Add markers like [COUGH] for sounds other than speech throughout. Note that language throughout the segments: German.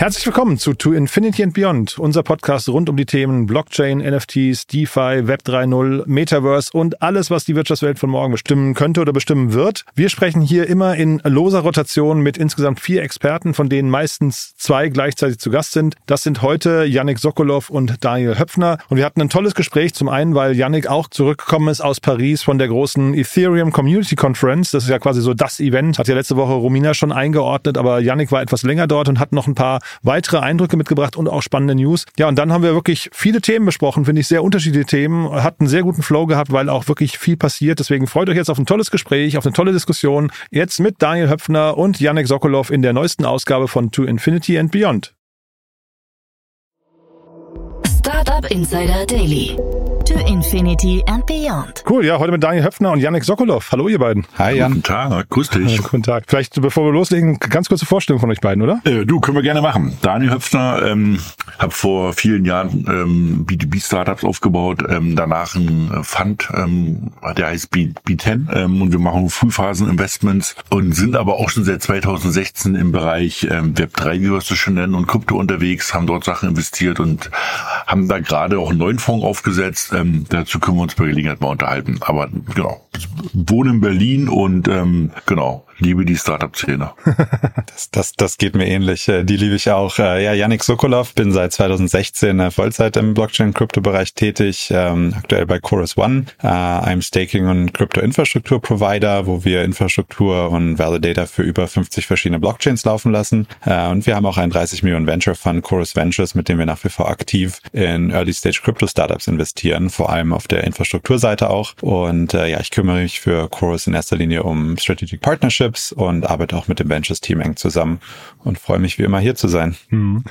Herzlich willkommen zu To Infinity and Beyond, unser Podcast rund um die Themen Blockchain, NFTs, DeFi, Web 3.0, Metaverse und alles, was die Wirtschaftswelt von morgen bestimmen könnte oder bestimmen wird. Wir sprechen hier immer in loser Rotation mit insgesamt vier Experten, von denen meistens zwei gleichzeitig zu Gast sind. Das sind heute Yannick Sokolov und Daniel Höpfner. Und wir hatten ein tolles Gespräch, zum einen, weil Yannick auch zurückgekommen ist aus Paris von der großen Ethereum Community Conference. Das ist ja quasi so das Event. Hat ja letzte Woche Romina schon eingeordnet, aber Yannick war etwas länger dort und hat noch ein paar weitere Eindrücke mitgebracht und auch spannende News. Ja, und dann haben wir wirklich viele Themen besprochen, finde ich, sehr unterschiedliche Themen, hat einen sehr guten Flow gehabt, weil auch wirklich viel passiert. Deswegen freut euch jetzt auf ein tolles Gespräch, auf eine tolle Diskussion. Jetzt mit Daniel Höpfner und Yannick Sokolov in der neuesten Ausgabe von To Infinity and Beyond. Startup Insider Daily. To Infinity and Beyond. Cool, ja, heute mit Daniel Höpfner und Yannick Sokolov. Hallo ihr beiden. Hi Jan. Guten Tag, grüß dich. [LAUGHS] Guten Tag. Vielleicht bevor wir loslegen, ganz kurze Vorstellung von euch beiden, oder? Äh, du, können wir gerne machen. Daniel Höpfner, ähm, habe vor vielen Jahren ähm, B2B-Startups aufgebaut, ähm, danach ein Fund, ähm, der heißt B B10 ähm, und wir machen Frühphasen-Investments und sind aber auch schon seit 2016 im Bereich ähm, Web3, wie wir es so schon nennen, und Krypto unterwegs, haben dort Sachen investiert und haben da gerade auch einen neuen Fonds aufgesetzt. Ähm, dazu können wir uns bei Gelegenheit mal unterhalten. Aber genau, wohne in Berlin und ähm, genau, liebe die Startup-Szene. [LAUGHS] das, das, das geht mir ähnlich. Äh, Die liebe ich auch. Äh, Ja, Yannick Sokolov, bin seit 2016 äh, Vollzeit im Blockchain-Krypto-Bereich tätig, ähm, aktuell bei Chorus One, einem Staking- und Krypto-Infrastruktur-Provider, wo wir Infrastruktur und Validator für über 50 verschiedene Blockchains laufen lassen. Und wir haben auch einen 30 Millionen Venture-Fund, Chorus Ventures, mit dem wir nach wie vor aktiv in Early-Stage-Crypto-Startups investieren, vor allem auf der Infrastrukturseite auch. Und ja, ich kümmere mich für Chorus in erster Linie um Strategic Partnerships und arbeite auch mit dem Ventures-Team eng zusammen und freue mich wie immer hier zu sein.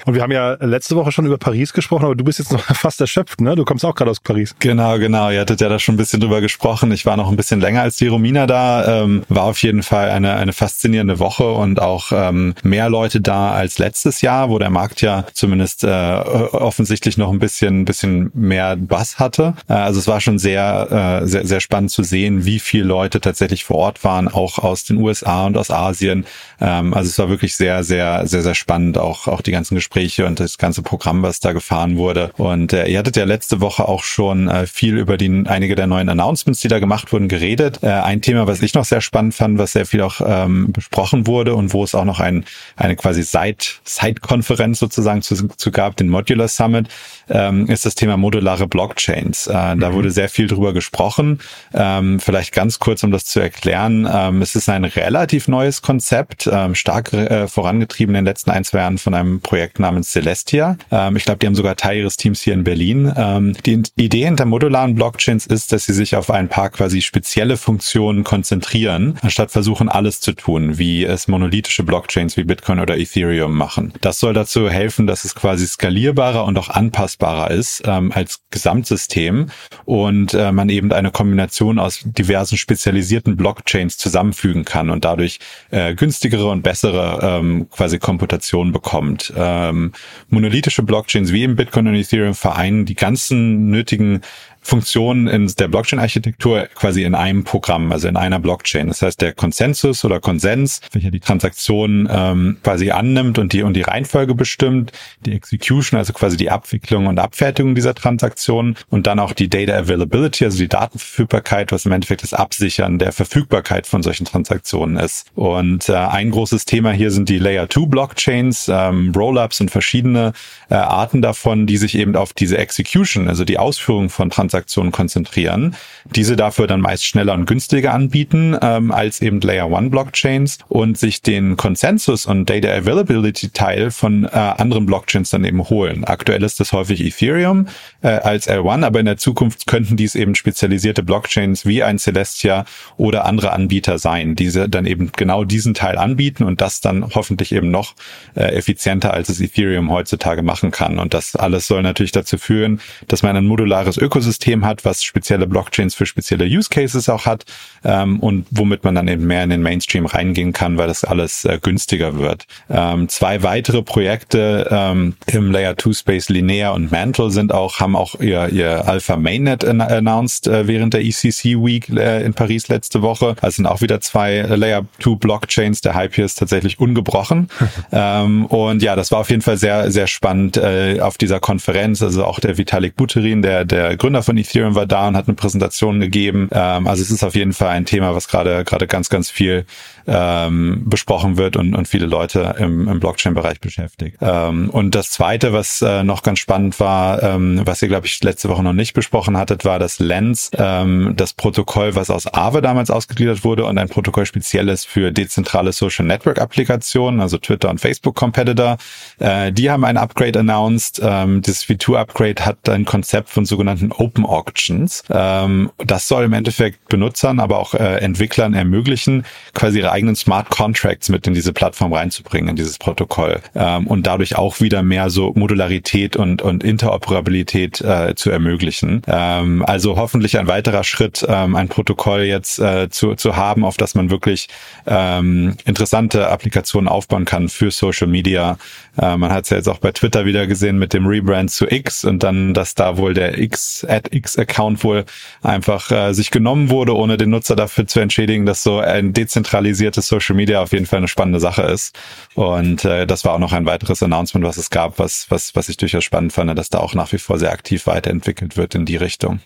Und wir haben ja letzte Woche schon über Paris gesprochen, aber du bist jetzt noch [LAUGHS] fast erschöpft, ne? Du kommst auch gerade aus Paris. Genau, genau. Ihr hattet ja da schon ein bisschen drüber gesprochen. Ich war noch ein bisschen länger als die Romina da. Ähm, war auf jeden Fall eine, eine faszinierende Woche und auch ähm, mehr Leute da als letztes Jahr, wo der Markt ja zumindest äh, offensichtlich noch ein bisschen, bisschen mehr Bass hatte. Äh, also es war schon sehr, äh, sehr, sehr spannend zu sehen, wie viele Leute tatsächlich vor Ort waren, auch aus den USA und aus Asien. Ähm, also es war wirklich sehr, sehr, sehr, sehr spannend, auch, auch die ganzen Gespräche und das ganze Programm, was da gefahren wurde. Und äh, ihr hattet ja letzte Woche auch schon äh, viel über die, einige der neuen Announcements, die da gemacht wurden, geredet. Äh, ein Thema, was ich noch sehr spannend fand, was sehr viel auch ähm, besprochen wurde und wo es auch noch ein, eine quasi Side, Side-Konferenz sozusagen zu, zu gab, den Modular Summit, ähm, ist das Thema modulare Blockchains. Äh, Da wurde sehr viel drüber gesprochen. Ähm, vielleicht ganz kurz, um das zu erklären. Ähm, es ist ein relativ neues Konzept, ähm, stark äh, vorangetrieben in den letzten ein, zwei Jahren von einem Projekt namens Celestia. Ähm, ich glaube, die haben sogar Teil ihres Teams hier in Berlin. Ähm, die Idee hinter modularen Blockchains ist, dass sie sich auf ein paar quasi spezielle Funktionen konzentrieren, anstatt versuchen, alles zu tun, wie es monolithische Blockchains wie Bitcoin oder Ethereum machen. Das soll dazu helfen, dass es quasi skalierbarer und auch anpassbarer ist ähm, als Gesamtsystem und äh, man eben eine Kombination aus diversen spezialisierten Blockchains zusammenfügen kann und dadurch äh, günstigere und bessere ähm, quasi Komputation bekommt. Ähm, monolithische Blockchains wie im Bitcoin und Ethereum vereinen die ganzen nötigen Funktionen in der Blockchain-Architektur quasi in einem Programm, also in einer Blockchain. Das heißt, der Konsensus oder Konsens, welcher die Transaktion ähm, quasi annimmt und die und die Reihenfolge bestimmt, die Execution, also quasi die Abwicklung und Abfertigung dieser Transaktionen und dann auch die Data Availability, also die Datenverfügbarkeit, was im Endeffekt das Absichern der Verfügbarkeit von solchen Transaktionen ist. Und äh, ein großes Thema hier sind die Layer 2 Blockchains, ähm, Rollups und verschiedene äh, Arten davon, die sich eben auf diese Execution, also die Ausführung von Transaktionen Transaktionen konzentrieren, diese dafür dann meist schneller und günstiger anbieten ähm, als eben Layer One Blockchains und sich den Consensus und Data Availability Teil von äh, anderen Blockchains dann eben holen. Aktuell ist das häufig Ethereum äh, als L1, aber in der Zukunft könnten dies eben spezialisierte Blockchains wie ein Celestia oder andere Anbieter sein, diese dann eben genau diesen Teil anbieten und das dann hoffentlich eben noch äh, effizienter als es Ethereum heutzutage machen kann. Und das alles soll natürlich dazu führen, dass man ein modulares Ökosystem hat, was spezielle Blockchains für spezielle Use Cases auch hat ähm, und womit man dann eben mehr in den Mainstream reingehen kann, weil das alles äh, günstiger wird. Ähm, zwei weitere Projekte ähm, im Layer 2 Space Linear und Mantle sind auch, haben auch ihr, ihr Alpha Mainnet announced äh, während der ECC Week äh, in Paris letzte Woche. Also sind auch wieder zwei Layer 2 Blockchains. Der Hype hier ist tatsächlich ungebrochen. [LAUGHS] ähm, und ja, das war auf jeden Fall sehr, sehr spannend äh, auf dieser Konferenz. Also auch der Vitalik Buterin, der, der Gründer von Ethereum war da und hat eine Präsentation gegeben. Ähm, also es ist auf jeden Fall ein Thema, was gerade gerade ganz, ganz viel ähm, besprochen wird und, und viele Leute im, im Blockchain-Bereich beschäftigt. Ähm, und das Zweite, was äh, noch ganz spannend war, ähm, was ihr, glaube ich, letzte Woche noch nicht besprochen hattet, war das Lens, ähm, das Protokoll, was aus Aave damals ausgegliedert wurde und ein Protokoll spezielles für dezentrale Social Network Applikationen, also Twitter und Facebook Competitor. Äh, die haben ein Upgrade announced. Ähm, das V2-Upgrade hat ein Konzept von sogenannten Open Auctions. Ähm, das soll im Endeffekt Benutzern, aber auch äh, Entwicklern ermöglichen, quasi ihre eigenen Smart Contracts mit in diese Plattform reinzubringen, in dieses Protokoll ähm, und dadurch auch wieder mehr so Modularität und, und Interoperabilität äh, zu ermöglichen. Ähm, also hoffentlich ein weiterer Schritt, ähm, ein Protokoll jetzt äh, zu, zu haben, auf das man wirklich ähm, interessante Applikationen aufbauen kann für Social Media. Äh, man hat es ja jetzt auch bei Twitter wieder gesehen mit dem Rebrand zu X und dann, dass da wohl der X at X Account wohl einfach äh, sich genommen wurde, ohne den Nutzer dafür zu entschädigen, dass so ein dezentralisierter basiertes Social Media auf jeden Fall eine spannende Sache ist. Und äh, das war auch noch ein weiteres Announcement, was es gab, was, was, was ich durchaus spannend fand, dass da auch nach wie vor sehr aktiv weiterentwickelt wird in die Richtung.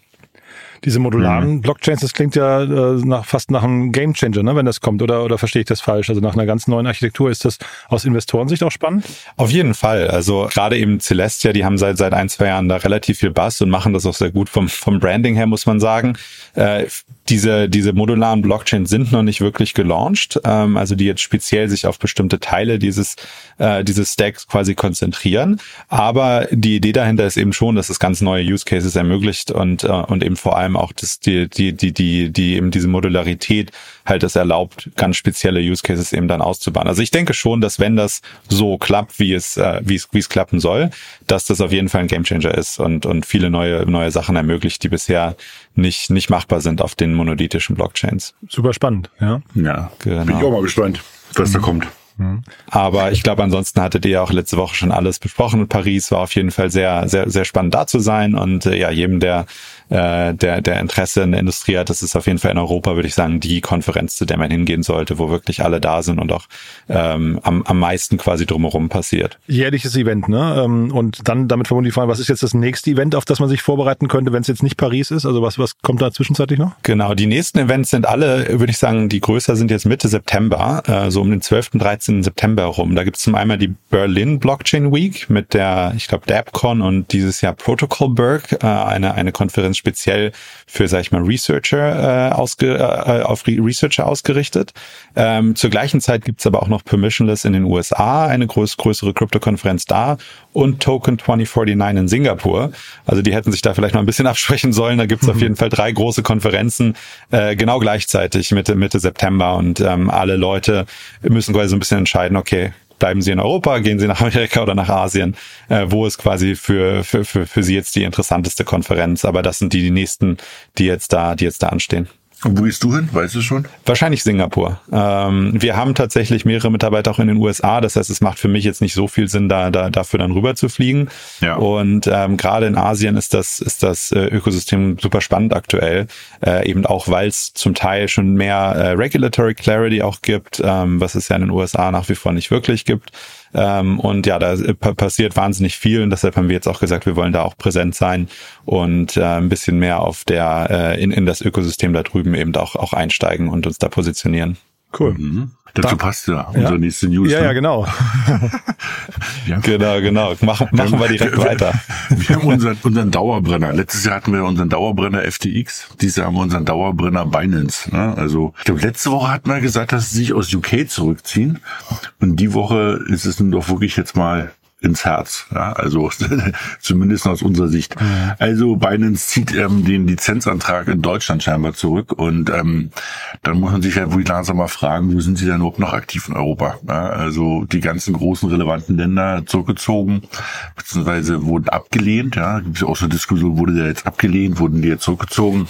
Diese modularen mhm. Blockchains, das klingt ja äh, nach, fast nach einem Gamechanger, ne, wenn das kommt, oder, oder verstehe ich das falsch? Also nach einer ganz neuen Architektur ist das aus Investorensicht auch spannend? Auf jeden Fall. Also gerade eben Celestia, die haben seit seit ein, zwei Jahren da relativ viel Bass und machen das auch sehr gut vom, vom Branding her, muss man sagen. Äh, diese, diese modularen Blockchains sind noch nicht wirklich gelauncht, ähm, also die jetzt speziell sich auf bestimmte Teile dieses, äh, dieses Stacks quasi konzentrieren. Aber die Idee dahinter ist eben schon, dass es ganz neue Use Cases ermöglicht und, äh, und eben vor allem auch das, die, die, die, die, die eben diese Modularität halt es erlaubt, ganz spezielle Use Cases eben dann auszubauen. Also ich denke schon, dass wenn das so klappt, wie es, äh, wie es, wie es klappen soll, dass das auf jeden Fall ein Gamechanger ist und, und viele neue, neue Sachen ermöglicht, die bisher nicht, nicht machbar sind auf den monolithischen Blockchains. Super spannend, ja. Ja, genau. bin ich auch mal gespannt, was mhm. da kommt. Mhm. Aber ich glaube, ansonsten hattet ihr auch letzte Woche schon alles besprochen. Paris war auf jeden Fall sehr, sehr, sehr spannend da zu sein. Und äh, ja, jedem, der äh, der, der Interesse in der Industrie hat, das ist auf jeden Fall in Europa, würde ich sagen, die Konferenz, zu der man hingehen sollte, wo wirklich alle da sind und auch ähm, am, am meisten quasi drumherum passiert. Jährliches Event, ne? Ähm, und dann damit verbunden die Frage, was ist jetzt das nächste Event, auf das man sich vorbereiten könnte, wenn es jetzt nicht Paris ist? Also was, was kommt da zwischenzeitlich noch? Genau, die nächsten Events sind alle, würde ich sagen, die größer sind jetzt Mitte September, äh, so um den 12. 13. September herum. Da gibt es zum einen die Berlin Blockchain Week mit der, ich glaube, DAppCon und dieses Jahr Protocolberg, äh, eine, eine Konferenz speziell für, sag ich mal, Researcher äh, ausge, äh, auf Researcher ausgerichtet. Ähm, zur gleichen Zeit gibt's aber auch noch Permissionless in den USA, eine groß, größere Krypto-Konferenz da und Token 2049 in Singapur. Also die hätten sich da vielleicht noch ein bisschen [LAUGHS] absprechen sollen. Da gibt's mhm. auf jeden Fall drei große Konferenzen äh, genau gleichzeitig Mitte Mitte September und ähm, alle Leute müssen quasi so ein bisschen entscheiden, okay, bleiben sie in Europa, gehen sie nach Amerika oder nach Asien, äh, wo ist quasi für, für, für, für sie jetzt die interessanteste Konferenz. Aber das sind die, die nächsten, die jetzt da, die jetzt da anstehen. Und wo gehst du hin? Weißt du schon? Wahrscheinlich Singapur. Ähm, wir haben tatsächlich mehrere Mitarbeiter auch in den USA. Das heißt, es macht für mich jetzt nicht so viel Sinn, da, da dafür dann rüber zu fliegen. Ja. Und ähm, gerade in Asien ist das ist das äh, Ökosystem super spannend aktuell, äh, eben auch weil es zum Teil schon mehr äh, Regulatory Clarity auch gibt, ähm, was es ja in den USA nach wie vor nicht wirklich gibt. Ähm, und ja, da passiert wahnsinnig viel und deshalb haben wir jetzt auch gesagt, wir wollen da auch präsent sein und äh, ein bisschen mehr auf der äh, in, in das Ökosystem da drüben eben auch, auch einsteigen und uns da positionieren. Cool. Mhm. Dazu Da- passt ja unsere Ja. nächste News. Ja, ne? [LAUGHS] ja, genau. Haben, Genau, genau. Machen, machen wir direkt wir, weiter. Wir haben unseren, unseren Dauerbrenner. Letztes Jahr hatten wir unseren Dauerbrenner FTX. Dieses Jahr haben wir unseren Dauerbrenner Binance. Ne? Also ich glaube, letzte Woche hatten wir gesagt, dass sie sich aus UK zurückziehen. Und die Woche ist es nun doch wirklich jetzt mal ins Herz. Ja, also [LAUGHS] zumindest aus unserer Sicht. Also Binance zieht ähm, den Lizenzantrag in Deutschland scheinbar zurück und ähm, dann muss man sich halt wirklich langsam mal fragen, wo sind sie denn überhaupt noch aktiv in Europa? Ja, also die ganzen großen relevanten Länder zurückgezogen, beziehungsweise wurden abgelehnt. Ja, gibt es ja auch so eine Diskussion, wurde der jetzt abgelehnt, wurden die jetzt zurückgezogen?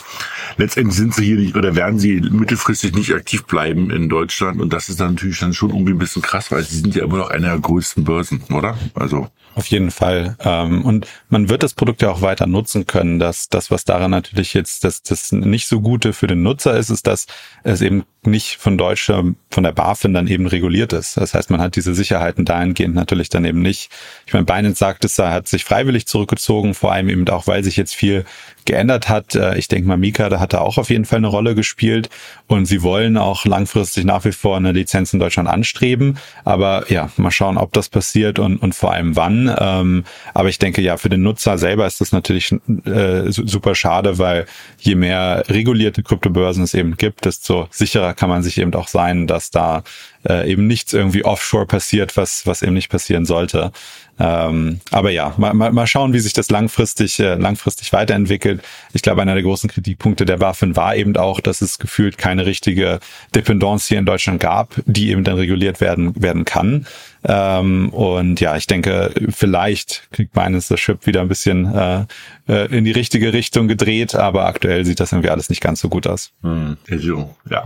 Letztendlich sind sie hier nicht oder werden sie mittelfristig nicht aktiv bleiben in Deutschland und das ist dann natürlich dann schon irgendwie ein bisschen krass, weil sie sind ja immer noch eine der größten Börsen, oder? Also Auf jeden Fall. Ähm, und man wird das Produkt ja auch weiter nutzen können. Das, das was daran natürlich jetzt das, das nicht so Gute für den Nutzer ist, ist, dass es eben nicht von deutscher, von der BaFin dann eben reguliert ist. Das heißt, man hat diese Sicherheiten dahingehend natürlich dann eben nicht. Ich meine, Binance sagt es, er hat sich freiwillig zurückgezogen, vor allem eben auch, weil sich jetzt viel geändert hat. Äh, Ich denke mal, Mika, da hat er auch auf jeden Fall eine Rolle gespielt. Und sie wollen auch langfristig nach wie vor eine Lizenz in Deutschland anstreben. Aber ja, mal schauen, ob das passiert und, und vor allem wann. Ähm, Aber ich denke, ja, für den Nutzer selber ist das natürlich äh, su- super schade, weil je mehr regulierte Kryptobörsen es eben gibt, desto sicherer kann man sich eben auch sein, dass da äh, eben nichts irgendwie offshore passiert, was, was eben nicht passieren sollte. Ähm, aber ja, mal, mal, mal schauen, wie sich das langfristig, äh, langfristig weiterentwickelt. Ich glaube, einer der großen Kritikpunkte der BaFin war eben auch, dass es gefühlt keine richtige Dependance hier in Deutschland gab, die eben dann reguliert werden, werden kann. Ähm, und ja, ich denke, vielleicht kriegt meines das Ship wieder ein bisschen äh, äh, in die richtige Richtung gedreht, aber aktuell sieht das irgendwie alles nicht ganz so gut aus. Hm, Also, ja,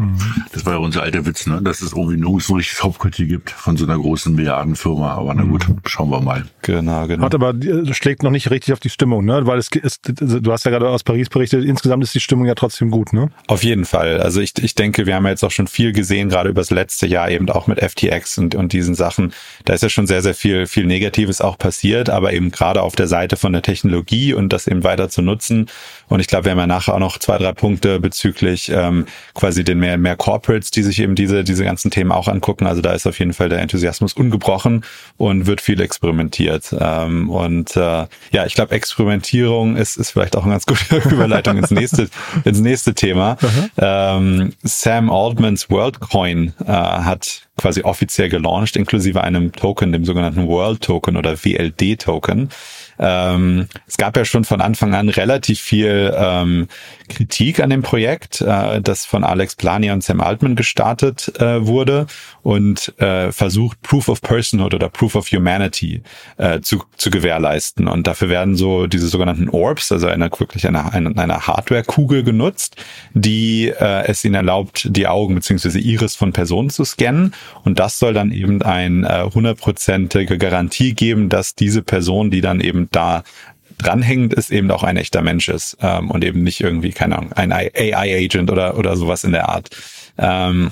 das war ja unser alter Witz, ne? dass es irgendwie nirgends ein richtiges Hauptquartier gibt von so einer großen Milliardenfirma. Aber na gut, schauen wir mal. Genau, genau. Hat aber äh, schlägt noch nicht richtig auf die Stimmung, ne? Weil es ist, du hast ja gerade aus Paris berichtet, insgesamt ist die Stimmung ja trotzdem gut, ne? Auf jeden Fall. Also ich, ich denke, wir haben ja jetzt auch schon viel gesehen, gerade über das letzte Jahr eben auch mit FTX und, und diesen Sachen. Da ist ja schon sehr, sehr viel, viel Negatives auch passiert, aber eben gerade auf der Seite von der Technologie und das eben weiter zu nutzen. Und ich glaube, wir haben ja nachher auch noch zwei, drei Punkte bezüglich ähm, quasi den mehr, mehr Corporates, die sich eben diese, diese ganzen Themen auch angucken. Also da ist auf jeden Fall der Enthusiasmus ungebrochen und wird viel experimentiert. Ähm, und äh, ja, ich glaube, Experimentierung ist, ist vielleicht auch eine ganz gute [LAUGHS] Überleitung ins nächste, ins nächste Thema. Ähm, Sam Altmans WorldCoin äh, hat quasi offiziell gelauncht, inklusive einem Token, dem sogenannten World Token oder WLD Token. Ähm, es gab ja schon von Anfang an relativ viel ähm, Kritik an dem Projekt, äh, das von Alex Plania und Sam Altman gestartet äh, wurde und äh, versucht, Proof of Personhood oder Proof of Humanity äh, zu, zu gewährleisten. Und dafür werden so diese sogenannten Orbs, also eine, wirklich eine, eine, eine Hardware-Kugel genutzt, die äh, es ihnen erlaubt, die Augen beziehungsweise Iris von Personen zu scannen. Und das soll dann eben eine hundertprozentige Garantie geben, dass diese Person, die dann eben da dranhängend ist, eben auch ein echter Mensch ist ähm, und eben nicht irgendwie, keine Ahnung, ein AI-Agent oder, oder sowas in der Art. Ähm,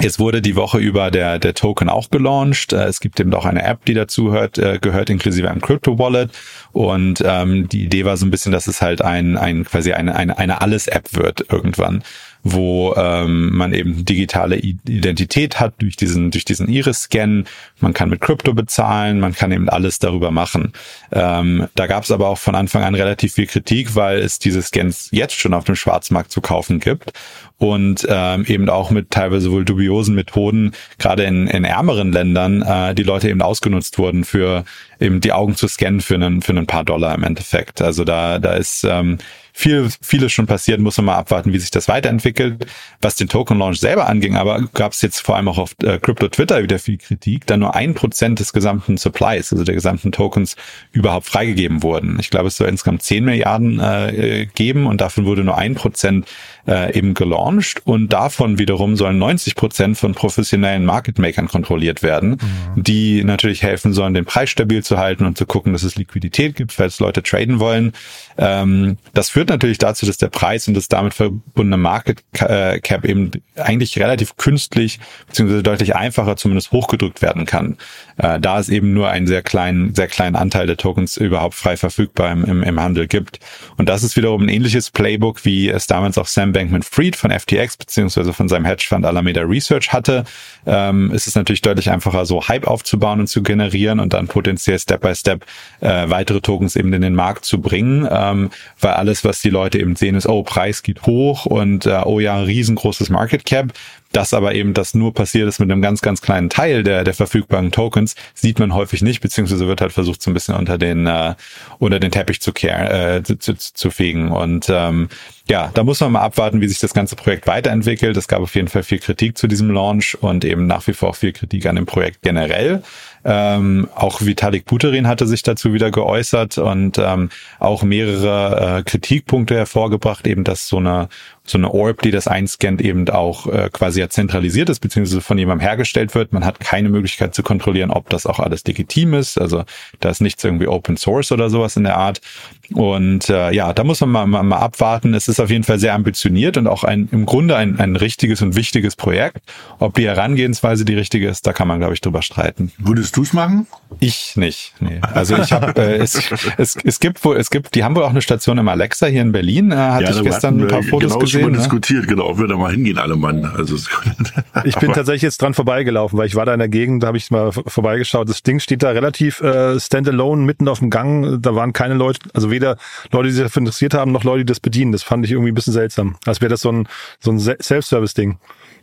Jetzt wurde die Woche über der, der Token auch gelauncht. Äh, Es gibt eben auch eine App, die dazu hört, äh, gehört, inklusive einem Crypto-Wallet. Und ähm, die Idee war so ein bisschen, dass es halt ein, ein quasi eine, eine, eine Alles-App wird irgendwann, wo ähm, man eben digitale Identität hat durch diesen, durch diesen Iris-Scan. Man kann mit Krypto bezahlen, man kann eben alles darüber machen. Ähm, da gab es aber auch von Anfang an relativ viel Kritik, weil es diese Scans jetzt schon auf dem Schwarzmarkt zu kaufen gibt und ähm, eben auch mit teilweise wohl dubiosen Methoden, gerade in, in ärmeren Ländern, äh, die Leute eben ausgenutzt wurden für eben die Augen zu scannen für einen, für ein paar Dollar im Endeffekt. Also da, da ist ähm, viel, vieles schon passiert, muss man mal abwarten, wie sich das weiterentwickelt. Was den Token Launch selber anging, aber gab es jetzt vor allem auch auf äh, Crypto Twitter wieder viel Kritik, da nur ein Prozent des gesamten Supplies, also der gesamten Tokens, überhaupt freigegeben wurden. Ich glaube, es soll insgesamt 10 Milliarden äh, geben und davon wurde nur ein Prozent äh, eben gelauncht und davon wiederum sollen 90 Prozent von professionellen Market Makern kontrolliert werden, die natürlich helfen sollen, den Preis stabil zu halten und zu gucken, dass es Liquidität gibt, falls Leute traden wollen. Ähm, das führt führt natürlich dazu, dass der Preis und das damit verbundene Market äh, Cap eben eigentlich relativ künstlich beziehungsweise deutlich einfacher zumindest hochgedrückt werden kann, äh, da es eben nur einen sehr kleinen, sehr kleinen Anteil der Tokens überhaupt frei verfügbar im, im, im Handel gibt. Und das ist wiederum ein ähnliches Playbook, wie es damals auch Sam Bankman-Fried von FTX beziehungsweise von seinem Hedgefund Alameda Research hatte. Ähm, es ist natürlich deutlich einfacher, so Hype aufzubauen und zu generieren und dann potenziell Step by Step äh, weitere Tokens eben in den Markt zu bringen, ähm, weil alles, was die Leute eben sehen, ist, oh, Preis geht hoch und äh, oh ja, riesengroßes Market Cap. Dass aber eben das nur passiert ist mit einem ganz, ganz kleinen Teil der, der verfügbaren Tokens, sieht man häufig nicht, beziehungsweise wird halt versucht, so ein bisschen unter den, äh, unter den Teppich zu, kehren, äh, zu, zu, zu fegen. Und ähm, ja, da muss man mal abwarten, wie sich das ganze Projekt weiterentwickelt. Es gab auf jeden Fall viel Kritik zu diesem Launch und eben nach wie vor auch viel Kritik an dem Projekt generell. Ähm, auch Vitalik Buterin hatte sich dazu wieder geäußert und ähm, auch mehrere äh, Kritikpunkte hervorgebracht, eben dass so eine so eine Orb, die das einscannt, eben auch äh, quasi ja zentralisiert ist, beziehungsweise von jemandem hergestellt wird. Man hat keine Möglichkeit zu kontrollieren, ob das auch alles legitim ist. Also da ist nichts irgendwie Open Source oder sowas in der Art. Und äh, ja, da muss man mal, mal, mal abwarten. Es ist auf jeden Fall sehr ambitioniert und auch ein im Grunde ein, ein richtiges und wichtiges Projekt. Ob die Herangehensweise die richtige ist, da kann man, glaube ich, drüber streiten. Würdest du es machen? Ich nicht. Nee. Also ich habe äh, es, es, es gibt wohl, es gibt, die haben wohl auch eine Station im Alexa hier in Berlin. Äh, hatte ja, ich gestern ein paar Fotos genau gesehen. Schon ne? diskutiert, genau, ob wir da mal hingehen, alle Mann. Also [LAUGHS] ich bin tatsächlich jetzt dran vorbeigelaufen, weil ich war da in der Gegend, da habe ich mal vorbeigeschaut. Das Ding steht da relativ äh, standalone mitten auf dem Gang. Da waren keine Leute, also weder Leute, die sich dafür interessiert haben, noch Leute, die das bedienen. Das fand ich irgendwie ein bisschen seltsam. Als wäre das so ein, so ein Self-Service-Ding.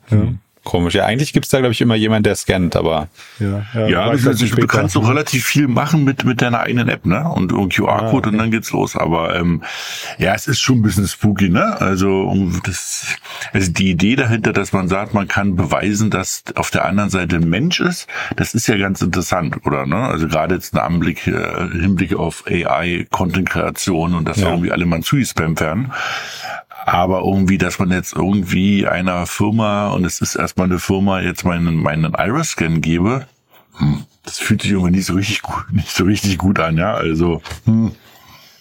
Ja. Hm. Komisch. Ja, eigentlich gibt's da, glaube ich, immer jemand, der scannt, aber. Ja, ja, ja das du kannst doch relativ viel machen mit, mit deiner eigenen App, ne? Und, und QR-Code ah, okay. und dann geht's los. Aber ähm, ja, es ist schon ein bisschen spooky, ne? Also, das, also die Idee dahinter, dass man sagt, man kann beweisen, dass auf der anderen Seite ein Mensch ist, das ist ja ganz interessant, oder? Ne? Also gerade jetzt ein Anblick, äh, Hinblick auf AI, Content-Kreation und dass ja. irgendwie alle mal zugespammt werden. Aber irgendwie, dass man jetzt irgendwie einer Firma, und es ist erstmal eine Firma, jetzt meinen, meinen Iris-Scan gebe, hm, das fühlt sich irgendwie nicht so richtig gut, [LAUGHS] nicht so richtig gut an, ja. Also, hm.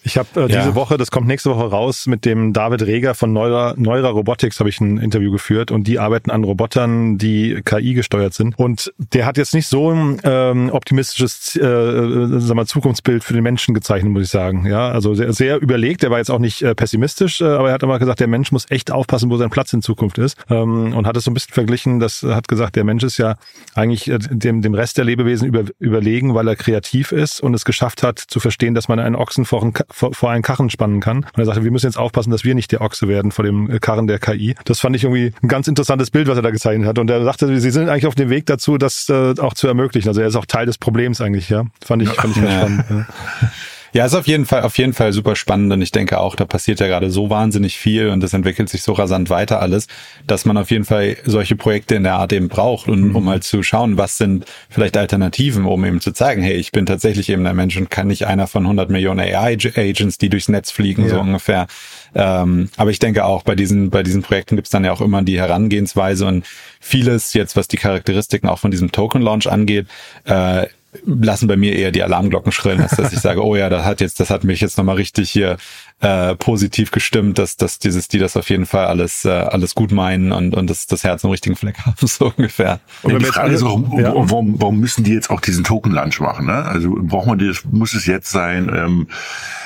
Ich habe äh, diese ja. Woche, das kommt nächste Woche raus, mit dem David Reger von Neura, Neura Robotics habe ich ein Interview geführt und die arbeiten an Robotern, die KI gesteuert sind. Und der hat jetzt nicht so ein ähm, optimistisches äh, äh, sag mal, Zukunftsbild für den Menschen gezeichnet, muss ich sagen. Ja, also sehr, sehr überlegt. Der war jetzt auch nicht äh, pessimistisch, äh, aber er hat immer gesagt, der Mensch muss echt aufpassen, wo sein Platz in Zukunft ist. Ähm, und hat es so ein bisschen verglichen, das hat gesagt, der Mensch ist ja eigentlich äh, dem, dem Rest der Lebewesen über, überlegen, weil er kreativ ist und es geschafft hat zu verstehen, dass man einen Ochsen vor, einen, vor, vor einen Karren spannen kann. Und er sagte, wir müssen jetzt aufpassen, dass wir nicht der Ochse werden vor dem äh, Karren der KI. Das fand ich irgendwie ein ganz interessantes Bild, was er da gezeichnet hat. Und er sagte, sie sind eigentlich auf dem Weg dazu, das äh, auch zu ermöglichen. Also er ist auch Teil des Problems eigentlich, ja. Fand ich, fand ich ganz spannend. [LAUGHS] Ja. Ja, ist auf jeden Fall, auf jeden Fall super spannend und ich denke auch, da passiert ja gerade so wahnsinnig viel und das entwickelt sich so rasant weiter alles, dass man auf jeden Fall solche Projekte in der Art eben braucht und mhm. um halt zu schauen, was sind vielleicht Alternativen, um eben zu zeigen, hey, ich bin tatsächlich eben der Mensch und kann nicht einer von 100 Millionen AI-Agents, die durchs Netz fliegen, ja. so ungefähr. Ähm, aber ich denke auch, bei diesen, bei diesen Projekten gibt's dann ja auch immer die Herangehensweise und vieles jetzt, was die Charakteristiken auch von diesem Token-Launch angeht, äh, lassen bei mir eher die Alarmglocken schrillen, als dass ich sage, oh ja, das hat jetzt, das hat mich jetzt nochmal richtig hier äh, positiv gestimmt, dass, dass dieses, die das auf jeden Fall alles, äh, alles gut meinen und, und das, das Herz im richtigen Fleck haben, [LAUGHS] so ungefähr. Und ja, die Frage ist auch, ja. warum, warum müssen die jetzt auch diesen Token-Lunch machen? Ne? Also braucht man das, muss es jetzt sein? Ähm,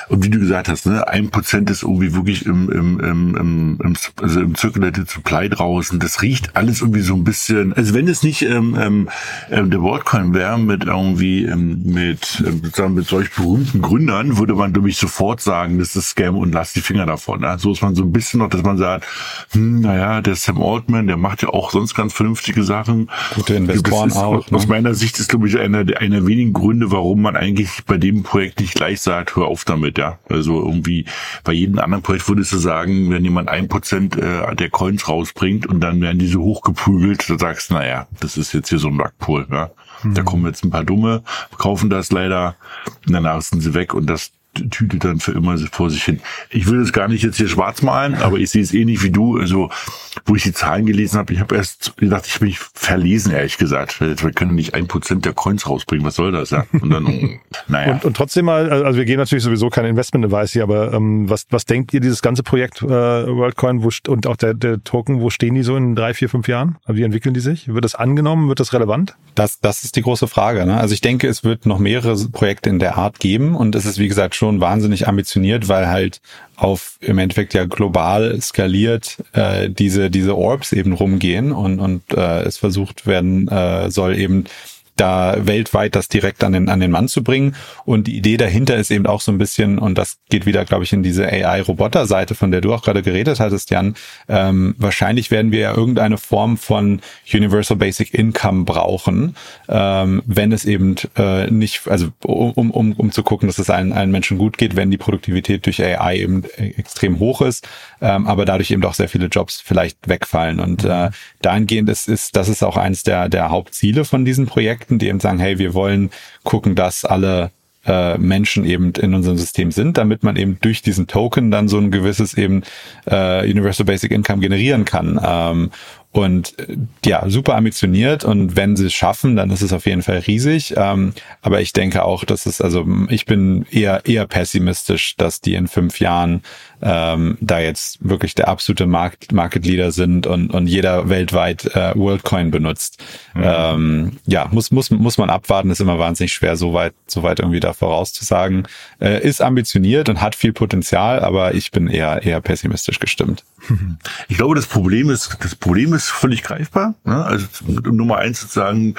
und wie du gesagt hast, ne, ein Prozent ist irgendwie wirklich im, im, im, im, im, also im Circulated Supply draußen. Das riecht alles irgendwie so ein bisschen, also wenn es nicht ähm, ähm, ähm der WorldCoin wäre mit irgendwie ähm, mit, ähm, sozusagen mit solch berühmten Gründern, würde man, glaube ich, sofort sagen, das ist Scam und lass die Finger davon. Ne? So ist man so ein bisschen noch, dass man sagt, hm, naja, der Sam Altman, der macht ja auch sonst ganz vernünftige Sachen. Gute Investoren auch. Ne? Aus meiner Sicht ist, glaube ich, einer, einer wenigen Gründe, warum man eigentlich bei dem Projekt nicht gleich sagt, hör auf damit, ja. Also irgendwie bei jedem anderen Projekt würdest du sagen, wenn jemand ein Prozent äh, der Coins rausbringt und dann werden diese hochgeprügelt, dann sagst du, naja, das ist jetzt hier so ein Rugpool, ja. Mhm. Da kommen jetzt ein paar Dumme, kaufen das leider, und danach sind sie weg und das tütet dann für immer vor sich hin. Ich will es gar nicht jetzt hier schwarz malen, aber ich sehe es ähnlich wie du. Also, wo ich die Zahlen gelesen habe, ich habe erst gedacht, ich bin verlesen, ehrlich gesagt. Wir können nicht ein Prozent der Coins rausbringen. Was soll das? Ja? Und dann, [LAUGHS] naja. Und, und trotzdem mal, also wir gehen natürlich sowieso keine Investment-Advice hier, aber ähm, was, was denkt ihr, dieses ganze Projekt äh, WorldCoin wo, und auch der, der Token, wo stehen die so in drei, vier, fünf Jahren? Also wie entwickeln die sich? Wird das angenommen? Wird das relevant? Das, das ist die große Frage. Ne? Also ich denke, es wird noch mehrere Projekte in der Art geben und es ist, wie gesagt, schon wahnsinnig ambitioniert, weil halt auf im Endeffekt ja global skaliert äh, diese diese Orbs eben rumgehen und und äh, es versucht werden äh, soll eben da weltweit das direkt an den, an den Mann zu bringen. Und die Idee dahinter ist eben auch so ein bisschen, und das geht wieder, glaube ich, in diese AI-Roboter-Seite, von der du auch gerade geredet hattest, Jan. Ähm, wahrscheinlich werden wir ja irgendeine Form von Universal Basic Income brauchen, ähm, wenn es eben äh, nicht, also um, um, um zu gucken, dass es allen, allen Menschen gut geht, wenn die Produktivität durch AI eben extrem hoch ist, ähm, aber dadurch eben auch sehr viele Jobs vielleicht wegfallen. Und äh, dahingehend ist, ist das ist auch eines der, der Hauptziele von diesen Projekten Projekten, die eben sagen, hey, wir wollen gucken, dass alle äh, Menschen eben in unserem System sind, damit man eben durch diesen Token dann so ein gewisses eben äh, Universal Basic Income generieren kann. Ähm, und äh, ja, super ambitioniert und wenn sie es schaffen, dann ist es auf jeden Fall riesig. Ähm, aber ich denke auch, dass es, also ich bin eher, eher pessimistisch, dass die in fünf Jahren ähm, da jetzt wirklich der absolute Markt, Market Leader sind und, und jeder weltweit äh, WorldCoin benutzt. Mhm. Ähm, ja, muss, muss, muss man abwarten, ist immer wahnsinnig schwer, so weit, so weit irgendwie da vorauszusagen. Äh, ist ambitioniert und hat viel Potenzial, aber ich bin eher, eher pessimistisch gestimmt. [LAUGHS] Ich glaube, das Problem ist, das Problem ist völlig greifbar. Ne? Also Nummer eins sozusagen,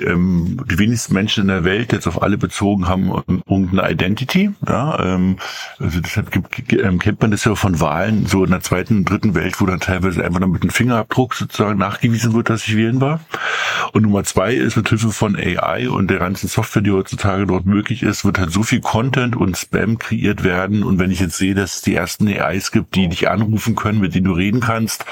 ähm, die wenigsten Menschen in der Welt jetzt auf alle bezogen haben irgendeine Identity. Ja? Ähm, also deshalb ähm, kennt man das ja von Wahlen, so in der zweiten und dritten Welt, wo dann teilweise einfach nur mit einem Fingerabdruck sozusagen nachgewiesen wird, dass ich wählen war. Und Nummer zwei ist mit Hilfe von AI und der ganzen Software, die heutzutage dort möglich ist, wird halt so viel Content und Spam kreiert werden. Und wenn ich jetzt sehe, dass es die ersten AIs gibt, die dich anrufen können, mit denen du reden kannst,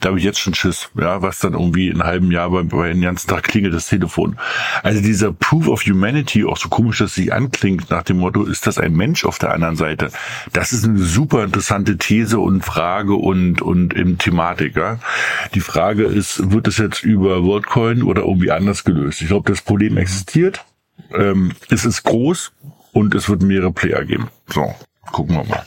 da habe ich jetzt schon Schiss, ja, was dann irgendwie in einem halben Jahr bei, bei den ganzen Tag klingelt das Telefon. Also dieser Proof of Humanity, auch so komisch, dass sie anklingt, nach dem Motto, ist das ein Mensch auf der anderen Seite? Das ist eine super interessante These und Frage und, und im Thematik, ja. Die Frage ist, wird es jetzt über WorldCoin oder irgendwie anders gelöst? Ich glaube, das Problem existiert, ähm, es ist groß und es wird mehrere Player geben. So, gucken wir mal.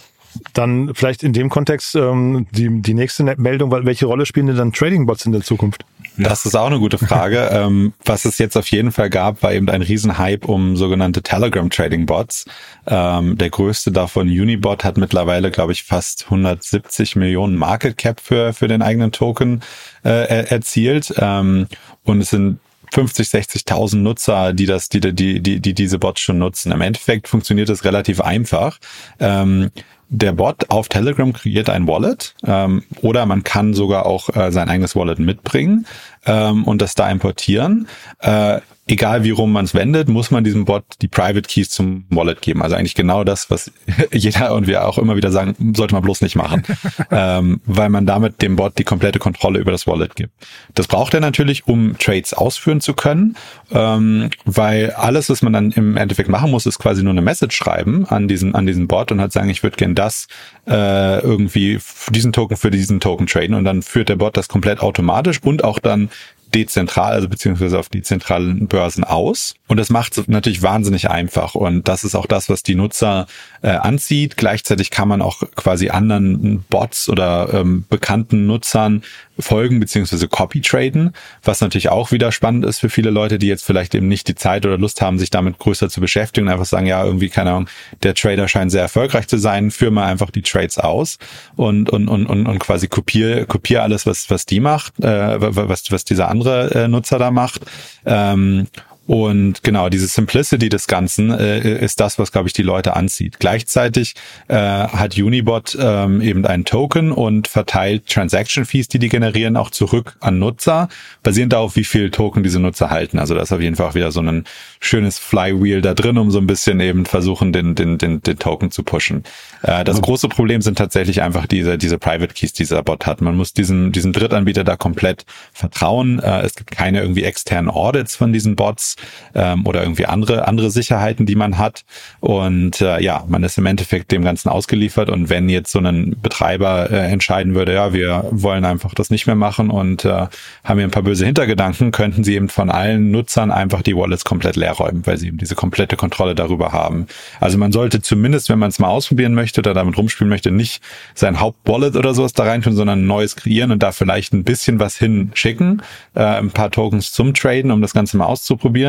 Dann vielleicht in dem Kontext ähm, die, die nächste Meldung, welche Rolle spielen denn dann Trading-Bots in der Zukunft? Das ist auch eine gute Frage. [LAUGHS] ähm, was es jetzt auf jeden Fall gab, war eben ein Riesenhype um sogenannte Telegram-Trading-Bots. Ähm, der größte davon, Unibot, hat mittlerweile, glaube ich, fast 170 Millionen Market Cap für, für den eigenen Token äh, erzielt. Ähm, und es sind 50, 60.000 Nutzer, die das, die, die, die, die diese Bots schon nutzen. Im Endeffekt funktioniert das relativ einfach. Ähm, der Bot auf Telegram kreiert ein Wallet ähm, oder man kann sogar auch äh, sein eigenes Wallet mitbringen ähm, und das da importieren. Äh, egal wie rum man es wendet, muss man diesem Bot die Private Keys zum Wallet geben. Also eigentlich genau das, was [LAUGHS] jeder und wir auch immer wieder sagen, sollte man bloß nicht machen, [LAUGHS] ähm, weil man damit dem Bot die komplette Kontrolle über das Wallet gibt. Das braucht er natürlich, um Trades ausführen zu können, ähm, weil alles, was man dann im Endeffekt machen muss, ist quasi nur eine Message schreiben an diesen an diesen Bot und halt sagen, ich würde gern das äh, irgendwie diesen Token für diesen Token traden und dann führt der Bot das komplett automatisch und auch dann dezentral, also beziehungsweise auf die zentralen Börsen aus. Und das macht es natürlich wahnsinnig einfach. Und das ist auch das, was die Nutzer äh, anzieht. Gleichzeitig kann man auch quasi anderen Bots oder ähm, bekannten Nutzern folgen beziehungsweise Copy traden, was natürlich auch wieder spannend ist für viele Leute, die jetzt vielleicht eben nicht die Zeit oder Lust haben, sich damit größer zu beschäftigen und einfach sagen, ja, irgendwie, keine Ahnung, der Trader scheint sehr erfolgreich zu sein, führe mal einfach die Trades aus und, und, und, und, und quasi kopiere, kopiere alles, was, was die macht, äh, was, was dieser andere äh, Nutzer da macht. Ähm, und genau, diese Simplicity des Ganzen äh, ist das, was, glaube ich, die Leute anzieht. Gleichzeitig äh, hat Unibot ähm, eben einen Token und verteilt Transaction Fees, die die generieren, auch zurück an Nutzer, basierend darauf, wie viel Token diese Nutzer halten. Also da ist auf jeden Fall auch wieder so ein schönes Flywheel da drin, um so ein bisschen eben versuchen, den, den, den, den Token zu pushen. Äh, das große Problem sind tatsächlich einfach diese, diese Private Keys, die dieser Bot hat. Man muss diesem, diesem Drittanbieter da komplett vertrauen. Äh, es gibt keine irgendwie externen Audits von diesen Bots. Ähm, oder irgendwie andere andere Sicherheiten, die man hat. Und äh, ja, man ist im Endeffekt dem Ganzen ausgeliefert. Und wenn jetzt so ein Betreiber äh, entscheiden würde, ja, wir wollen einfach das nicht mehr machen und äh, haben hier ein paar böse Hintergedanken, könnten sie eben von allen Nutzern einfach die Wallets komplett leer weil sie eben diese komplette Kontrolle darüber haben. Also man sollte zumindest, wenn man es mal ausprobieren möchte oder damit rumspielen möchte, nicht sein Hauptwallet oder sowas da reintun, sondern ein neues kreieren und da vielleicht ein bisschen was hinschicken, äh, ein paar Tokens zum Traden, um das Ganze mal auszuprobieren.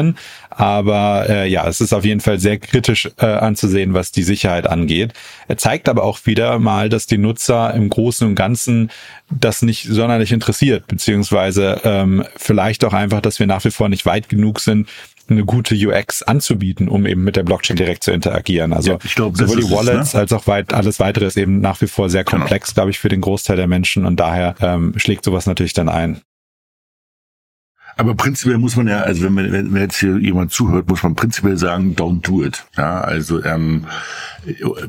Aber äh, ja, es ist auf jeden Fall sehr kritisch äh, anzusehen, was die Sicherheit angeht. Er zeigt aber auch wieder mal, dass die Nutzer im Großen und Ganzen das nicht sonderlich interessiert, beziehungsweise ähm, vielleicht auch einfach, dass wir nach wie vor nicht weit genug sind, eine gute UX anzubieten, um eben mit der Blockchain direkt zu interagieren. Also ja, ich glaub, sowohl die Wallets es, ne? als auch weit, alles weitere ist eben nach wie vor sehr genau. komplex, genau. glaube ich, für den Großteil der Menschen und daher ähm, schlägt sowas natürlich dann ein. Aber prinzipiell muss man ja, also wenn, man, wenn jetzt hier jemand zuhört, muss man prinzipiell sagen, don't do it. Ja, also ähm,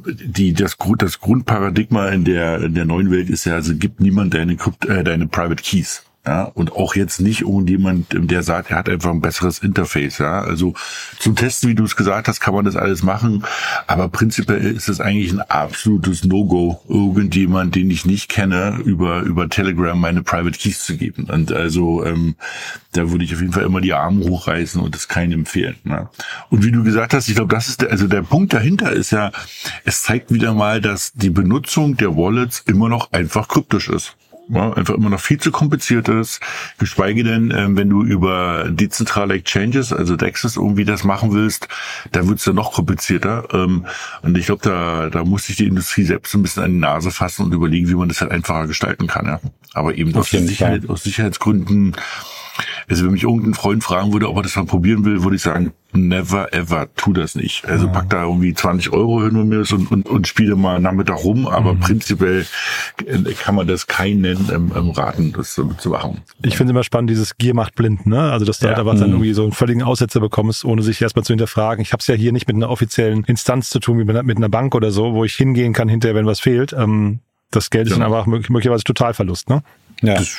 die das, das Grundparadigma in der in der neuen Welt ist ja, also gibt niemand deine äh, deine Private Keys. Ja, und auch jetzt nicht irgendjemand, der sagt, er hat einfach ein besseres Interface. Ja, also zum Testen, wie du es gesagt hast, kann man das alles machen. Aber prinzipiell ist es eigentlich ein absolutes No-Go, irgendjemand, den ich nicht kenne, über, über Telegram meine Private Keys zu geben. Und also, ähm, da würde ich auf jeden Fall immer die Arme hochreißen und das keinem empfehlen. Ne? Und wie du gesagt hast, ich glaube, das ist der, also der Punkt dahinter ist ja, es zeigt wieder mal, dass die Benutzung der Wallets immer noch einfach kryptisch ist ja, einfach immer noch viel zu kompliziert ist. Geschweige denn, ähm, wenn du über dezentrale Exchanges, also Dexes irgendwie das machen willst, da wird's dann noch komplizierter. Ähm, und ich glaube, da, da muss sich die Industrie selbst ein bisschen an die Nase fassen und überlegen, wie man das halt einfacher gestalten kann. Ja. Aber eben aus, Sicherheit, aus Sicherheitsgründen also wenn mich irgendein Freund fragen würde, ob er das mal probieren will, würde ich sagen, never ever, tu das nicht. Also ja. pack da irgendwie 20 Euro hin und, mir und, und, und spiele mal Nachmittag rum, aber mhm. prinzipiell äh, kann man das keinen ähm, ähm, raten, das zu machen. Ich finde immer spannend, dieses Gier macht blind, ne? Also dass du ja. halt aber dann mhm. irgendwie so einen völligen Aussetzer bekommst, ohne sich erstmal zu hinterfragen. Ich habe es ja hier nicht mit einer offiziellen Instanz zu tun, wie mit einer Bank oder so, wo ich hingehen kann hinterher, wenn was fehlt. Ähm, das Geld ist ja. dann einfach möglicherweise Totalverlust, ne? Ja. Das,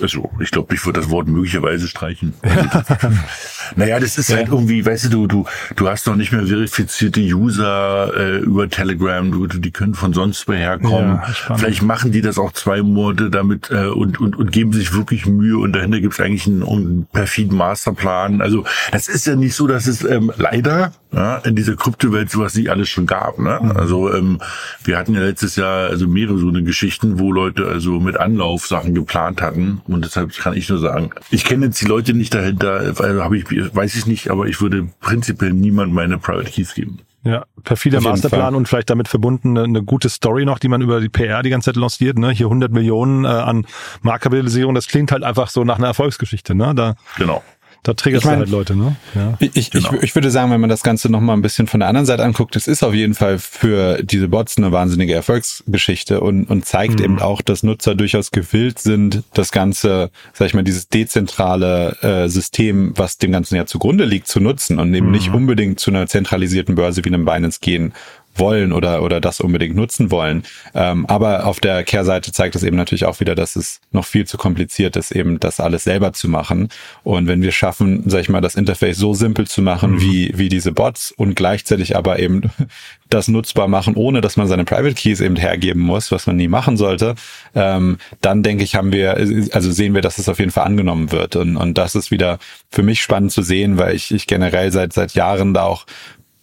also, ich glaube, ich würde das Wort möglicherweise streichen. Also [LAUGHS] [LAUGHS] naja, das ist ja. halt irgendwie, weißt du, du, du, du hast noch nicht mehr verifizierte User äh, über Telegram, du, die können von sonst woher kommen. Ja, Vielleicht machen die das auch zwei Monate damit äh, und, und, und geben sich wirklich Mühe und dahinter gibt es eigentlich einen, einen perfiden Masterplan. Also das ist ja nicht so, dass es ähm, leider ja, in dieser Kryptowelt sowas nicht alles schon gab. Ne? Mhm. Also ähm, wir hatten ja letztes Jahr also mehrere so eine Geschichten, wo Leute also mit Anlauf Sachen geplant hatten und deshalb kann ich nur sagen, ich kenne jetzt die Leute nicht dahinter, also habe ich weiß ich nicht, aber ich würde prinzipiell niemand meine Private Keys geben. Ja, perfider Masterplan und vielleicht damit verbunden eine, eine, gute Story noch, die man über die PR die ganze Zeit lanciert. Ne? Hier 100 Millionen äh, an Marktkapitalisierung, das klingt halt einfach so nach einer Erfolgsgeschichte. Ne? Da, genau da triggert ich mein, halt Leute, ne? Ja. Ich, genau. ich, ich würde sagen, wenn man das Ganze nochmal ein bisschen von der anderen Seite anguckt, es ist auf jeden Fall für diese Bots eine wahnsinnige Erfolgsgeschichte und, und zeigt mhm. eben auch, dass Nutzer durchaus gewillt sind, das Ganze, sag ich mal, dieses dezentrale äh, System, was dem Ganzen ja zugrunde liegt, zu nutzen und eben mhm. nicht unbedingt zu einer zentralisierten Börse wie einem Binance gehen wollen oder, oder das unbedingt nutzen wollen. Ähm, aber auf der Kehrseite zeigt es eben natürlich auch wieder, dass es noch viel zu kompliziert ist, eben das alles selber zu machen. Und wenn wir schaffen, sag ich mal, das Interface so simpel zu machen mhm. wie, wie diese Bots und gleichzeitig aber eben [LAUGHS] das nutzbar machen, ohne dass man seine Private Keys eben hergeben muss, was man nie machen sollte, ähm, dann denke ich, haben wir, also sehen wir, dass es auf jeden Fall angenommen wird. Und, und das ist wieder für mich spannend zu sehen, weil ich, ich generell seit, seit Jahren da auch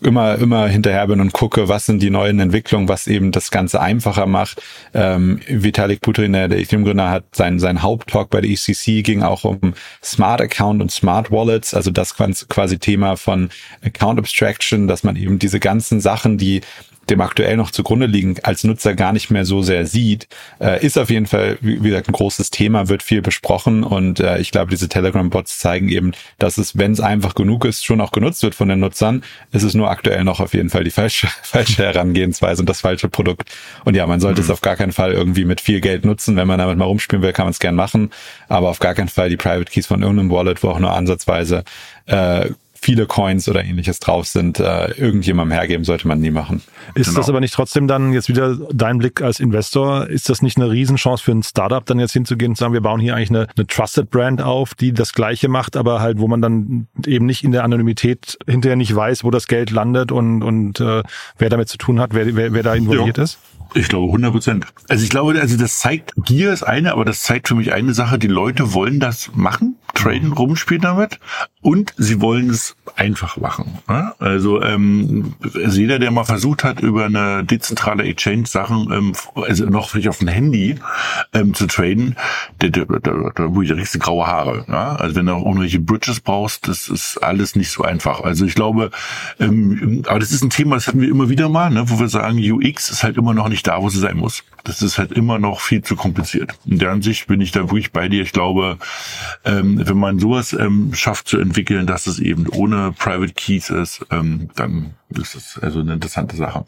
immer, immer hinterher bin und gucke, was sind die neuen Entwicklungen, was eben das Ganze einfacher macht. Ähm, Vitalik Buterin, der Ethereum-Gründer, hat sein, sein Haupttalk bei der ECC ging auch um Smart Account und Smart Wallets, also das quasi Thema von Account Abstraction, dass man eben diese ganzen Sachen, die dem aktuell noch zugrunde liegen, als Nutzer gar nicht mehr so sehr sieht, äh, ist auf jeden Fall, wie, gesagt, ein großes Thema, wird viel besprochen und äh, ich glaube, diese Telegram-Bots zeigen eben, dass es, wenn es einfach genug ist, schon auch genutzt wird von den Nutzern. ist Es nur aktuell noch auf jeden Fall die falsche, [LAUGHS] falsche Herangehensweise und das falsche Produkt. Und ja, man sollte mhm. es auf gar keinen Fall irgendwie mit viel Geld nutzen. Wenn man damit mal rumspielen will, kann man es gern machen, aber auf gar keinen Fall die Private Keys von irgendeinem Wallet, wo auch nur ansatzweise äh, viele Coins oder ähnliches drauf sind, äh, irgendjemandem hergeben sollte man nie machen. Ist Genau. das aber nicht trotzdem dann jetzt wieder dein Blick als Investor? Ist das nicht eine Riesenchance für ein Startup, dann jetzt hinzugehen und zu sagen, wir bauen hier eigentlich eine, eine Trusted Brand auf, die das Gleiche macht, aber halt, wo man dann eben nicht in der Anonymität hinterher nicht weiß, wo das Geld landet und, und äh, wer damit zu tun hat, wer, wer, wer da involviert Ja. ist? Ich glaube 100 Prozent. Also ich glaube, also das zeigt, Gier ist eine, aber das zeigt für mich eine Sache, die Leute wollen das machen, traden, rumspielen damit und sie wollen es einfach machen. ne? Also, ähm, also jeder, der mal versucht hat, über eine dezentrale Exchange Sachen, ähm, also noch vielleicht auf dem Handy ähm, zu traden, der, der, der, der, da kriegst du graue Haare. Ja? Also wenn du auch irgendwelche Bridges brauchst, das ist alles nicht so einfach. Also ich glaube, ähm, aber das ist ein Thema, das hatten wir immer wieder mal, ne, wo wir sagen, UX ist halt immer noch nicht da, wo sie sein muss. Das ist halt immer noch viel zu kompliziert. In der Ansicht bin ich da wirklich bei dir. Ich glaube, ähm, wenn man sowas ähm, schafft zu entwickeln, dass es eben ohne Private Keys ist, ähm, dann ist es also eine interessante Sache.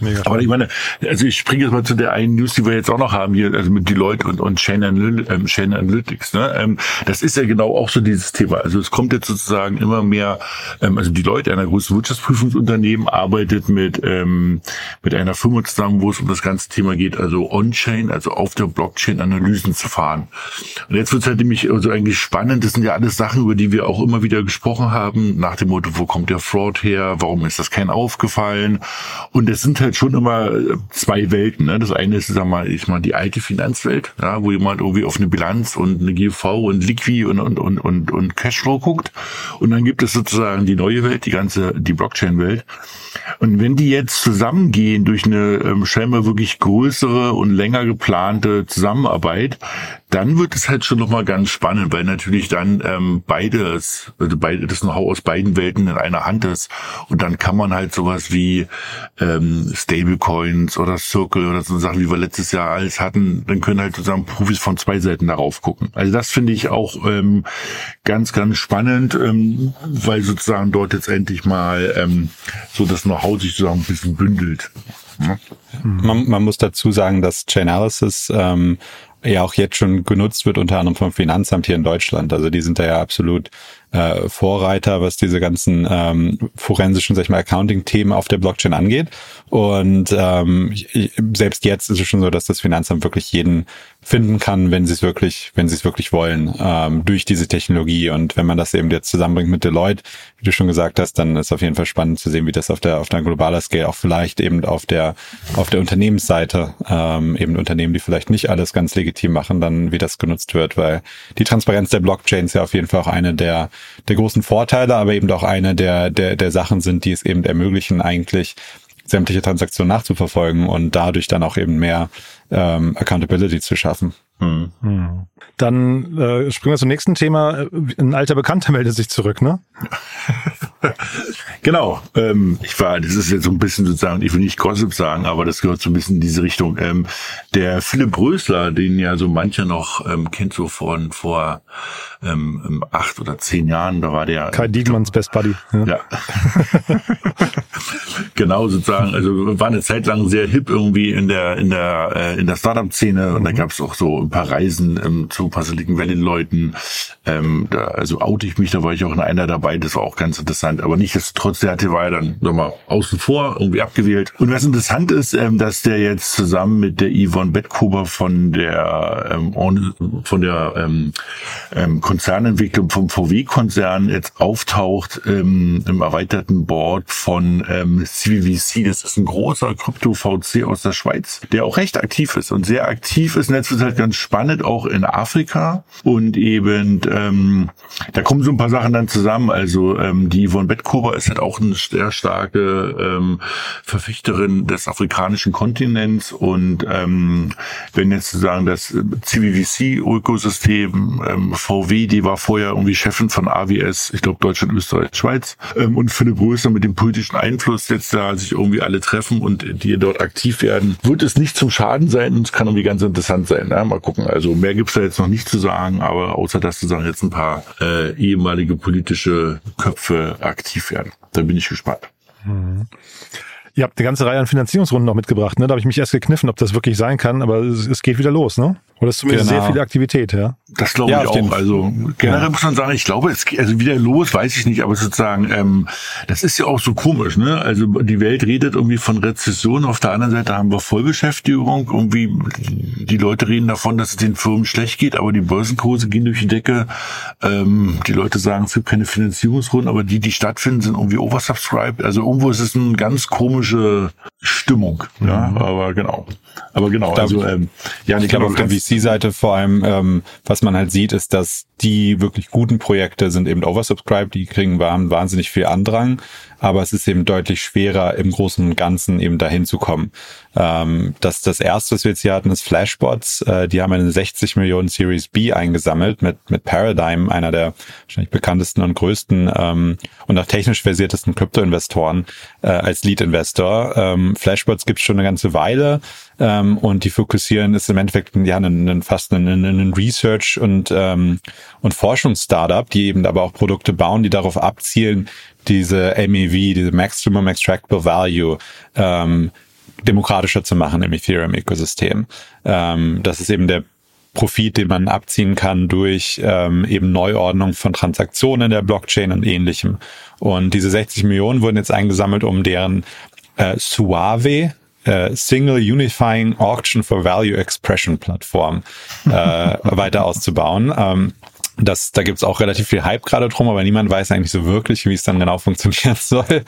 Mega Aber ich meine, also ich springe jetzt mal zu der einen News, die wir jetzt auch noch haben hier, also mit Deloitte und, und Chain, Analy ähm, Chain Analytics. Ne? Ähm, das ist ja genau auch so dieses Thema. Also es kommt jetzt sozusagen immer mehr, ähm, also Deloitte, einer großen Wirtschaftsprüfungsunternehmen, arbeitet mit, ähm, mit einer Firma zusammen, wo es um das ganze Thema geht, also On-Chain, also auf der Blockchain Analysen zu fahren. Und jetzt wird es halt nämlich also eigentlich spannend. Das sind ja alles Sachen, über die wir auch immer wieder gesprochen haben, nach dem Motto, wo kommt der Fraud her? Warum ist das kein aufgefallen? Und es sind halt schon immer äh, zwei Welten. Ne? Das eine ist, sag mal, ich mal die alte Finanzwelt, ja, wo jemand irgendwie auf eine Bilanz und eine GV und Liqui und und und und, und Cashflow guckt. Und dann gibt es sozusagen die neue Welt, die ganze die Blockchain-Welt. Und wenn die jetzt zusammengehen durch eine ähm, scheinbar wirklich größere und länger geplante Zusammenarbeit, dann wird es halt schon nochmal ganz spannend, weil natürlich dann ähm, beides, also beide, das Know-how aus beiden Welten in einer Hand ist. Und dann kann man halt sowas wie ähm, Stablecoins oder Circle oder so Sachen, wie wir letztes Jahr alles hatten, dann können halt sozusagen Profis von zwei Seiten darauf gucken. Also das finde ich auch ähm, ganz, ganz spannend, ähm, weil sozusagen dort jetzt endlich mal ähm, so das Know-how sich sozusagen ein bisschen bündelt. Man, man muss dazu sagen, dass Chainalysis ähm, ja auch jetzt schon genutzt wird, unter anderem vom Finanzamt hier in Deutschland. Also die sind da ja absolut äh, Vorreiter, was diese ganzen ähm, forensischen, sag ich mal, Accounting-Themen auf der Blockchain angeht. Und ähm, ich- selbst jetzt ist es schon so, dass das Finanzamt wirklich jeden finden kann, wenn sie es wirklich, wenn sie es wirklich wollen, ähm, durch diese Technologie. Und wenn man das eben jetzt zusammenbringt mit Deloitte, wie du schon gesagt hast, dann ist auf jeden Fall spannend zu sehen, wie das auf der auf der globaler Scale auch vielleicht eben auf der auf der Unternehmensseite ähm, eben Unternehmen, die vielleicht nicht alles ganz legitim machen, dann wie das genutzt wird, weil die Transparenz der Blockchain ist ja auf jeden Fall auch eine der der großen Vorteile, aber eben auch eine der der der Sachen sind, die es eben ermöglichen eigentlich sämtliche Transaktionen nachzuverfolgen und dadurch dann auch eben mehr ähm, Accountability zu schaffen. Dann äh, springen wir zum nächsten Thema. Ein alter Bekannter [LAUGHS] meldet sich zurück, ne? [LAUGHS] Genau. Ähm, ich war, das ist jetzt so ein bisschen sozusagen, ich will nicht Gossip sagen, aber das gehört so ein bisschen in diese Richtung. Ähm, der Philipp Rösler, den ja so mancher noch ähm, kennt, so von vor ähm, ähm, acht oder zehn Jahren, da war der Kai Diekmanns Best Buddy. Ja. Ja. [LAUGHS] genau, sozusagen. Also war eine Zeit lang sehr hip irgendwie in der in der äh, in der Startup-Szene und da gab es auch so ein paar Reisen ähm, zu Silicon Valley-Leuten. Ähm, da, also oute ich mich, da war ich auch in einer dabei, das war auch ganz interessant. Aber nichtsdestotrotz, der hatte war ja dann nochmal außen vor, irgendwie abgewählt. Und was interessant ist, ähm, dass der jetzt zusammen mit der Yvonne Bettkober von der ähm, On- von der ähm, ähm, Konzernentwicklung vom VW-Konzern jetzt auftaucht ähm, im erweiterten Board von ähm, CVVC. Das ist ein großer Krypto-VC aus der Schweiz, der auch recht aktiv ist und sehr aktiv ist. Jetzt wird halt ganz spannend, auch in Afrika. Und eben, ähm, da kommen so ein paar Sachen dann zusammen. Also ähm, die Yvonne Bettkober ist halt auch eine sehr starke ähm, Verfechterin des afrikanischen Kontinents. Und ähm, wenn jetzt sozusagen das CVVC-Ökosystem, ähm, VW, die war vorher irgendwie Chefin von AWS, ich glaube Deutschland, Österreich, Schweiz, ähm, und Philipp Rösler mit dem politischen Einfluss jetzt da sich irgendwie alle treffen und die dort aktiv werden, wird es nicht zum Schaden sein und es kann irgendwie ganz interessant sein. Ja? Mal. Also mehr gibt's da jetzt noch nicht zu sagen, aber außer dass sozusagen jetzt ein paar äh, ehemalige politische Köpfe aktiv werden. Da bin ich gespannt. Ihr habt eine ganze Reihe an Finanzierungsrunden noch mitgebracht, ne? Da habe ich mich erst gekniffen, ob das wirklich sein kann, aber es, es geht wieder los, ne? Oder ist zumindest genau. sehr viel Aktivität, ja? Das glaube ja, ich auch. Also generell ja. muss man sagen, ich glaube, es geht also wieder los, weiß ich nicht, aber sozusagen, ähm, das ist ja auch so komisch, ne? Also die Welt redet irgendwie von Rezession, auf der anderen Seite haben wir Vollbeschäftigung, irgendwie die Leute reden davon, dass es den Firmen schlecht geht, aber die Börsenkurse gehen durch die Decke. Ähm, die Leute sagen, es gibt keine Finanzierungsrunden, aber die, die stattfinden, sind irgendwie oversubscribed. Also irgendwo ist es eine ganz komische Stimmung, ja, mhm. aber genau. Aber genau, also ähm, ja, ich glaube auf der VC-Seite vor allem, ähm, was man halt sieht, ist, dass die wirklich guten Projekte sind eben oversubscribed, die kriegen wahnsinnig viel Andrang aber es ist eben deutlich schwerer, im Großen und Ganzen eben dahin zu kommen. Ähm, das, das erste, was wir jetzt hier hatten, ist Flashbots. Äh, die haben eine 60 Millionen Series B eingesammelt mit, mit Paradigm, einer der wahrscheinlich bekanntesten und größten ähm, und auch technisch versiertesten Krypto-Investoren äh, als Lead-Investor. Ähm, Flashbots gibt es schon eine ganze Weile ähm, und die fokussieren ist im Endeffekt ja einen, fast einen, einen Research und ähm, und Forschungsstartup, die eben aber auch Produkte bauen, die darauf abzielen, diese MEV, diese Maximum Extractable Value, ähm, demokratischer zu machen im Ethereum-Ökosystem. Ähm, das ist eben der Profit, den man abziehen kann durch ähm, eben Neuordnung von Transaktionen in der Blockchain und ähnlichem. Und diese 60 Millionen wurden jetzt eingesammelt, um deren äh, Suave, äh, Single Unifying Auction for Value Expression Plattform äh, [LAUGHS] weiter auszubauen. Ähm, das, da gibt's auch relativ viel Hype gerade drum, aber niemand weiß eigentlich so wirklich, wie es dann genau funktionieren [LAUGHS] soll.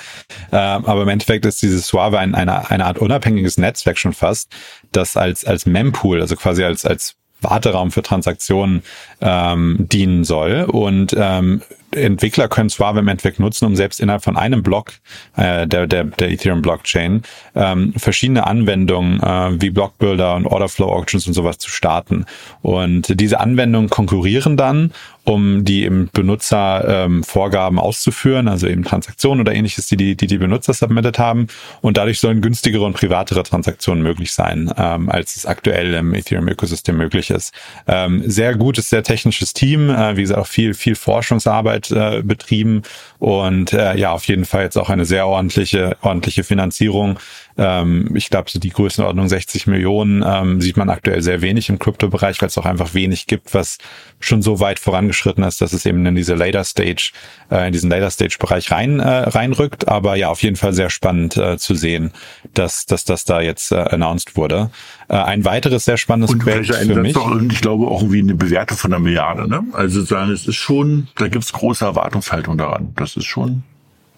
Ähm, aber im Endeffekt ist dieses Suave ein, eine, eine Art unabhängiges Netzwerk schon fast, das als, als Mempool, also quasi als, als Warteraum für Transaktionen ähm, dienen soll. Und ähm, Entwickler können Suave im Endeffekt nutzen, um selbst innerhalb von einem Block äh, der, der, der Ethereum Blockchain ähm, verschiedene Anwendungen äh, wie Blockbuilder und Orderflow Auctions und sowas zu starten. Und diese Anwendungen konkurrieren dann um die im Benutzer ähm, Vorgaben auszuführen, also eben Transaktionen oder ähnliches, die die, die, die Benutzer submitted haben. Und dadurch sollen günstigere und privatere Transaktionen möglich sein, ähm, als es aktuell im Ethereum-Ökosystem möglich ist. Ähm, sehr gutes, sehr technisches Team, äh, wie gesagt, auch viel, viel Forschungsarbeit äh, betrieben und äh, ja, auf jeden Fall jetzt auch eine sehr ordentliche, ordentliche Finanzierung ähm, ich glaube, so die Größenordnung 60 Millionen ähm, sieht man aktuell sehr wenig im Kryptobereich, weil es auch einfach wenig gibt, was schon so weit vorangeschritten ist, dass es eben in diese Later Stage, äh, in diesen Later Stage Bereich rein äh, reinrückt. Aber ja, auf jeden Fall sehr spannend äh, zu sehen, dass, dass das da jetzt äh, announced wurde. Äh, ein weiteres sehr spannendes und Projekt für mich. Doch, ich glaube auch irgendwie eine Bewertung von einer Milliarde. Ne? Also sagen, es ist schon, da gibt's große Erwartungshaltung daran. Das ist schon.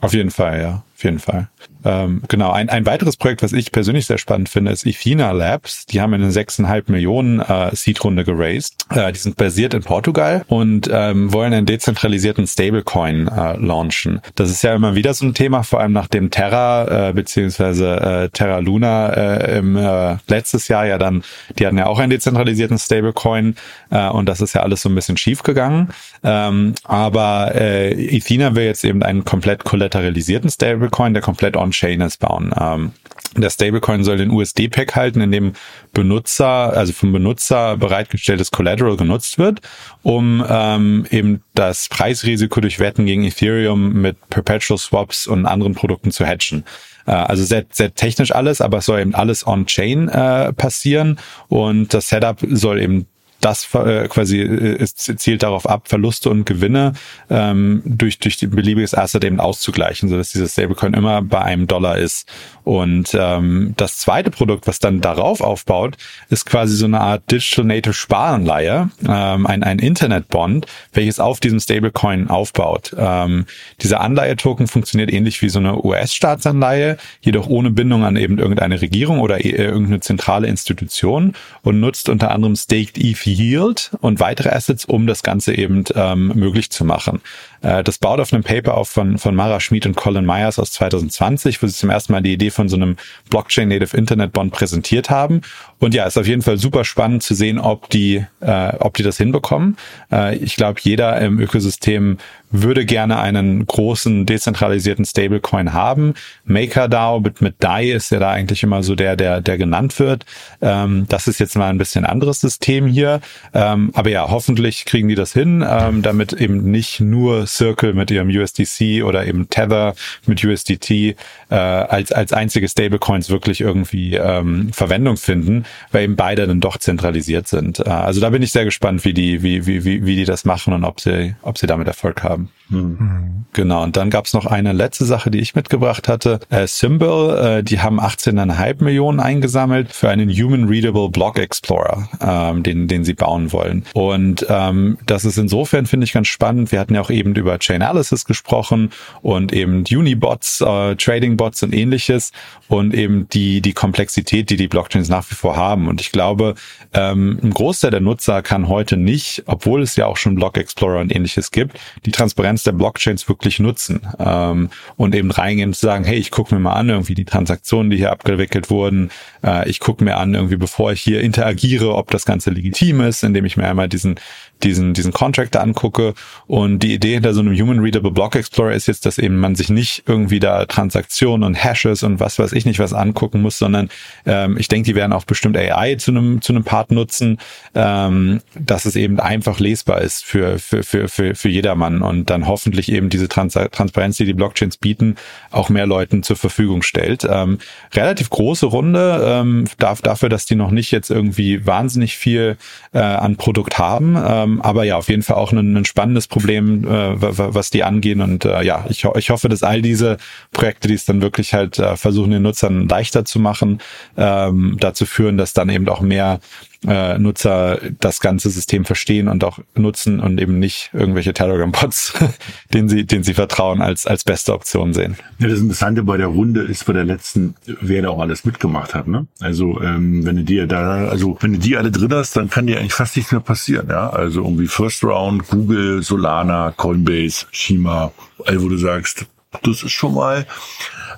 Auf jeden Fall, ja, auf jeden Fall. Ähm, genau, ein, ein weiteres Projekt, was ich persönlich sehr spannend finde, ist Ethina Labs. Die haben eine 6,5 Millionen äh, Seed-Runde geraced. Äh, die sind basiert in Portugal und ähm, wollen einen dezentralisierten Stablecoin äh, launchen. Das ist ja immer wieder so ein Thema, vor allem nachdem Terra äh, beziehungsweise äh, Terra Luna äh, im äh, letztes Jahr ja dann, die hatten ja auch einen dezentralisierten Stablecoin äh, und das ist ja alles so ein bisschen schief gegangen. Ähm, aber äh, Ethina will jetzt eben einen komplett kollateralisierten Stablecoin, der komplett on On-Chainers bauen. Ähm, der Stablecoin soll den USD-Pack halten, in dem Benutzer, also vom Benutzer bereitgestelltes Collateral genutzt wird, um ähm, eben das Preisrisiko durch Wetten gegen Ethereum mit Perpetual Swaps und anderen Produkten zu hatchen. Äh, also sehr, sehr technisch alles, aber es soll eben alles on-chain äh, passieren und das Setup soll eben das äh, quasi äh, es zielt darauf ab, Verluste und Gewinne ähm, durch durch die beliebiges Asset eben auszugleichen, so dass dieses Stablecoin immer bei einem Dollar ist. Und ähm, das zweite Produkt, was dann darauf aufbaut, ist quasi so eine Art Digital Native Sparanleihe, ähm, ein ein Internet Bond, welches auf diesem Stablecoin aufbaut. Ähm, dieser Anleihe-Token funktioniert ähnlich wie so eine US-Staatsanleihe, jedoch ohne Bindung an eben irgendeine Regierung oder äh, irgendeine zentrale Institution und nutzt unter anderem Staked ETH Yield und weitere Assets, um das Ganze eben ähm, möglich zu machen. Äh, das baut auf einem Paper auf von, von Mara Schmid und Colin Myers aus 2020, wo sie zum ersten Mal die Idee von so einem Blockchain Native Internet Bond präsentiert haben. Und ja, ist auf jeden Fall super spannend zu sehen, ob die, äh, ob die das hinbekommen. Äh, ich glaube, jeder im Ökosystem würde gerne einen großen dezentralisierten Stablecoin haben. MakerDAO mit, mit DAI ist ja da eigentlich immer so der, der, der genannt wird. Ähm, das ist jetzt mal ein bisschen anderes System hier. Ähm, aber ja, hoffentlich kriegen die das hin, ähm, damit eben nicht nur Circle mit ihrem USDC oder eben Tether mit USDT äh, als, als einzige Stablecoins wirklich irgendwie ähm, Verwendung finden, weil eben beide dann doch zentralisiert sind. Äh, also da bin ich sehr gespannt, wie die, wie, wie, wie, wie die das machen und ob sie, ob sie damit Erfolg haben. um, Mhm. Genau, und dann gab's noch eine letzte Sache, die ich mitgebracht hatte. Äh, Symbol, äh, die haben 18,5 Millionen eingesammelt für einen Human Readable Block Explorer, ähm, den, den sie bauen wollen. Und ähm, das ist insofern, finde ich, ganz spannend. Wir hatten ja auch eben über Chainalysis gesprochen und eben Unibots, äh, Trading Bots und ähnliches und eben die, die Komplexität, die die Blockchains nach wie vor haben. Und ich glaube, ähm, ein Großteil der Nutzer kann heute nicht, obwohl es ja auch schon Block Explorer und ähnliches gibt, die Transparenz der Blockchains wirklich nutzen ähm, und eben reingehen und sagen, hey, ich gucke mir mal an, irgendwie die Transaktionen, die hier abgewickelt wurden. Äh, ich gucke mir an, irgendwie bevor ich hier interagiere, ob das Ganze legitim ist, indem ich mir einmal diesen diesen, diesen Contractor angucke. Und die Idee hinter so einem Human Readable Block Explorer ist jetzt, dass eben man sich nicht irgendwie da Transaktionen und Hashes und was weiß ich nicht was angucken muss, sondern ähm, ich denke, die werden auch bestimmt AI zu einem, zu einem Part nutzen, ähm, dass es eben einfach lesbar ist für, für, für, für, für jedermann und dann hoffentlich eben diese Trans Transparenz, die die Blockchains bieten, auch mehr Leuten zur Verfügung stellt. Ähm, relativ große Runde, ähm, darf, dafür, dass die noch nicht jetzt irgendwie wahnsinnig viel äh, an Produkt haben. Ähm, ähm, aber ja, auf jeden Fall auch ein, ein spannendes Problem, äh, was die angehen. Und äh, ja, ich, ich hoffe, dass all diese Projekte, die es dann wirklich halt äh, versuchen, den Nutzern leichter zu machen, ähm, dazu führen, dass dann eben auch mehr äh, Nutzer das ganze System verstehen und auch nutzen und eben nicht irgendwelche Telegram-Bots, [LAUGHS] denen sie, denen sie vertrauen, als, als beste Option sehen. Ja, das Interessante bei der Runde ist bei der letzten, wer da auch alles mitgemacht hat. Ne? Also ähm, wenn du dir da, also wenn du die alle drin hast, dann kann dir eigentlich fast nichts mehr passieren. Ja, also irgendwie First Round, Google, Solana, Coinbase, Shima, all wo du sagst, das ist schon mal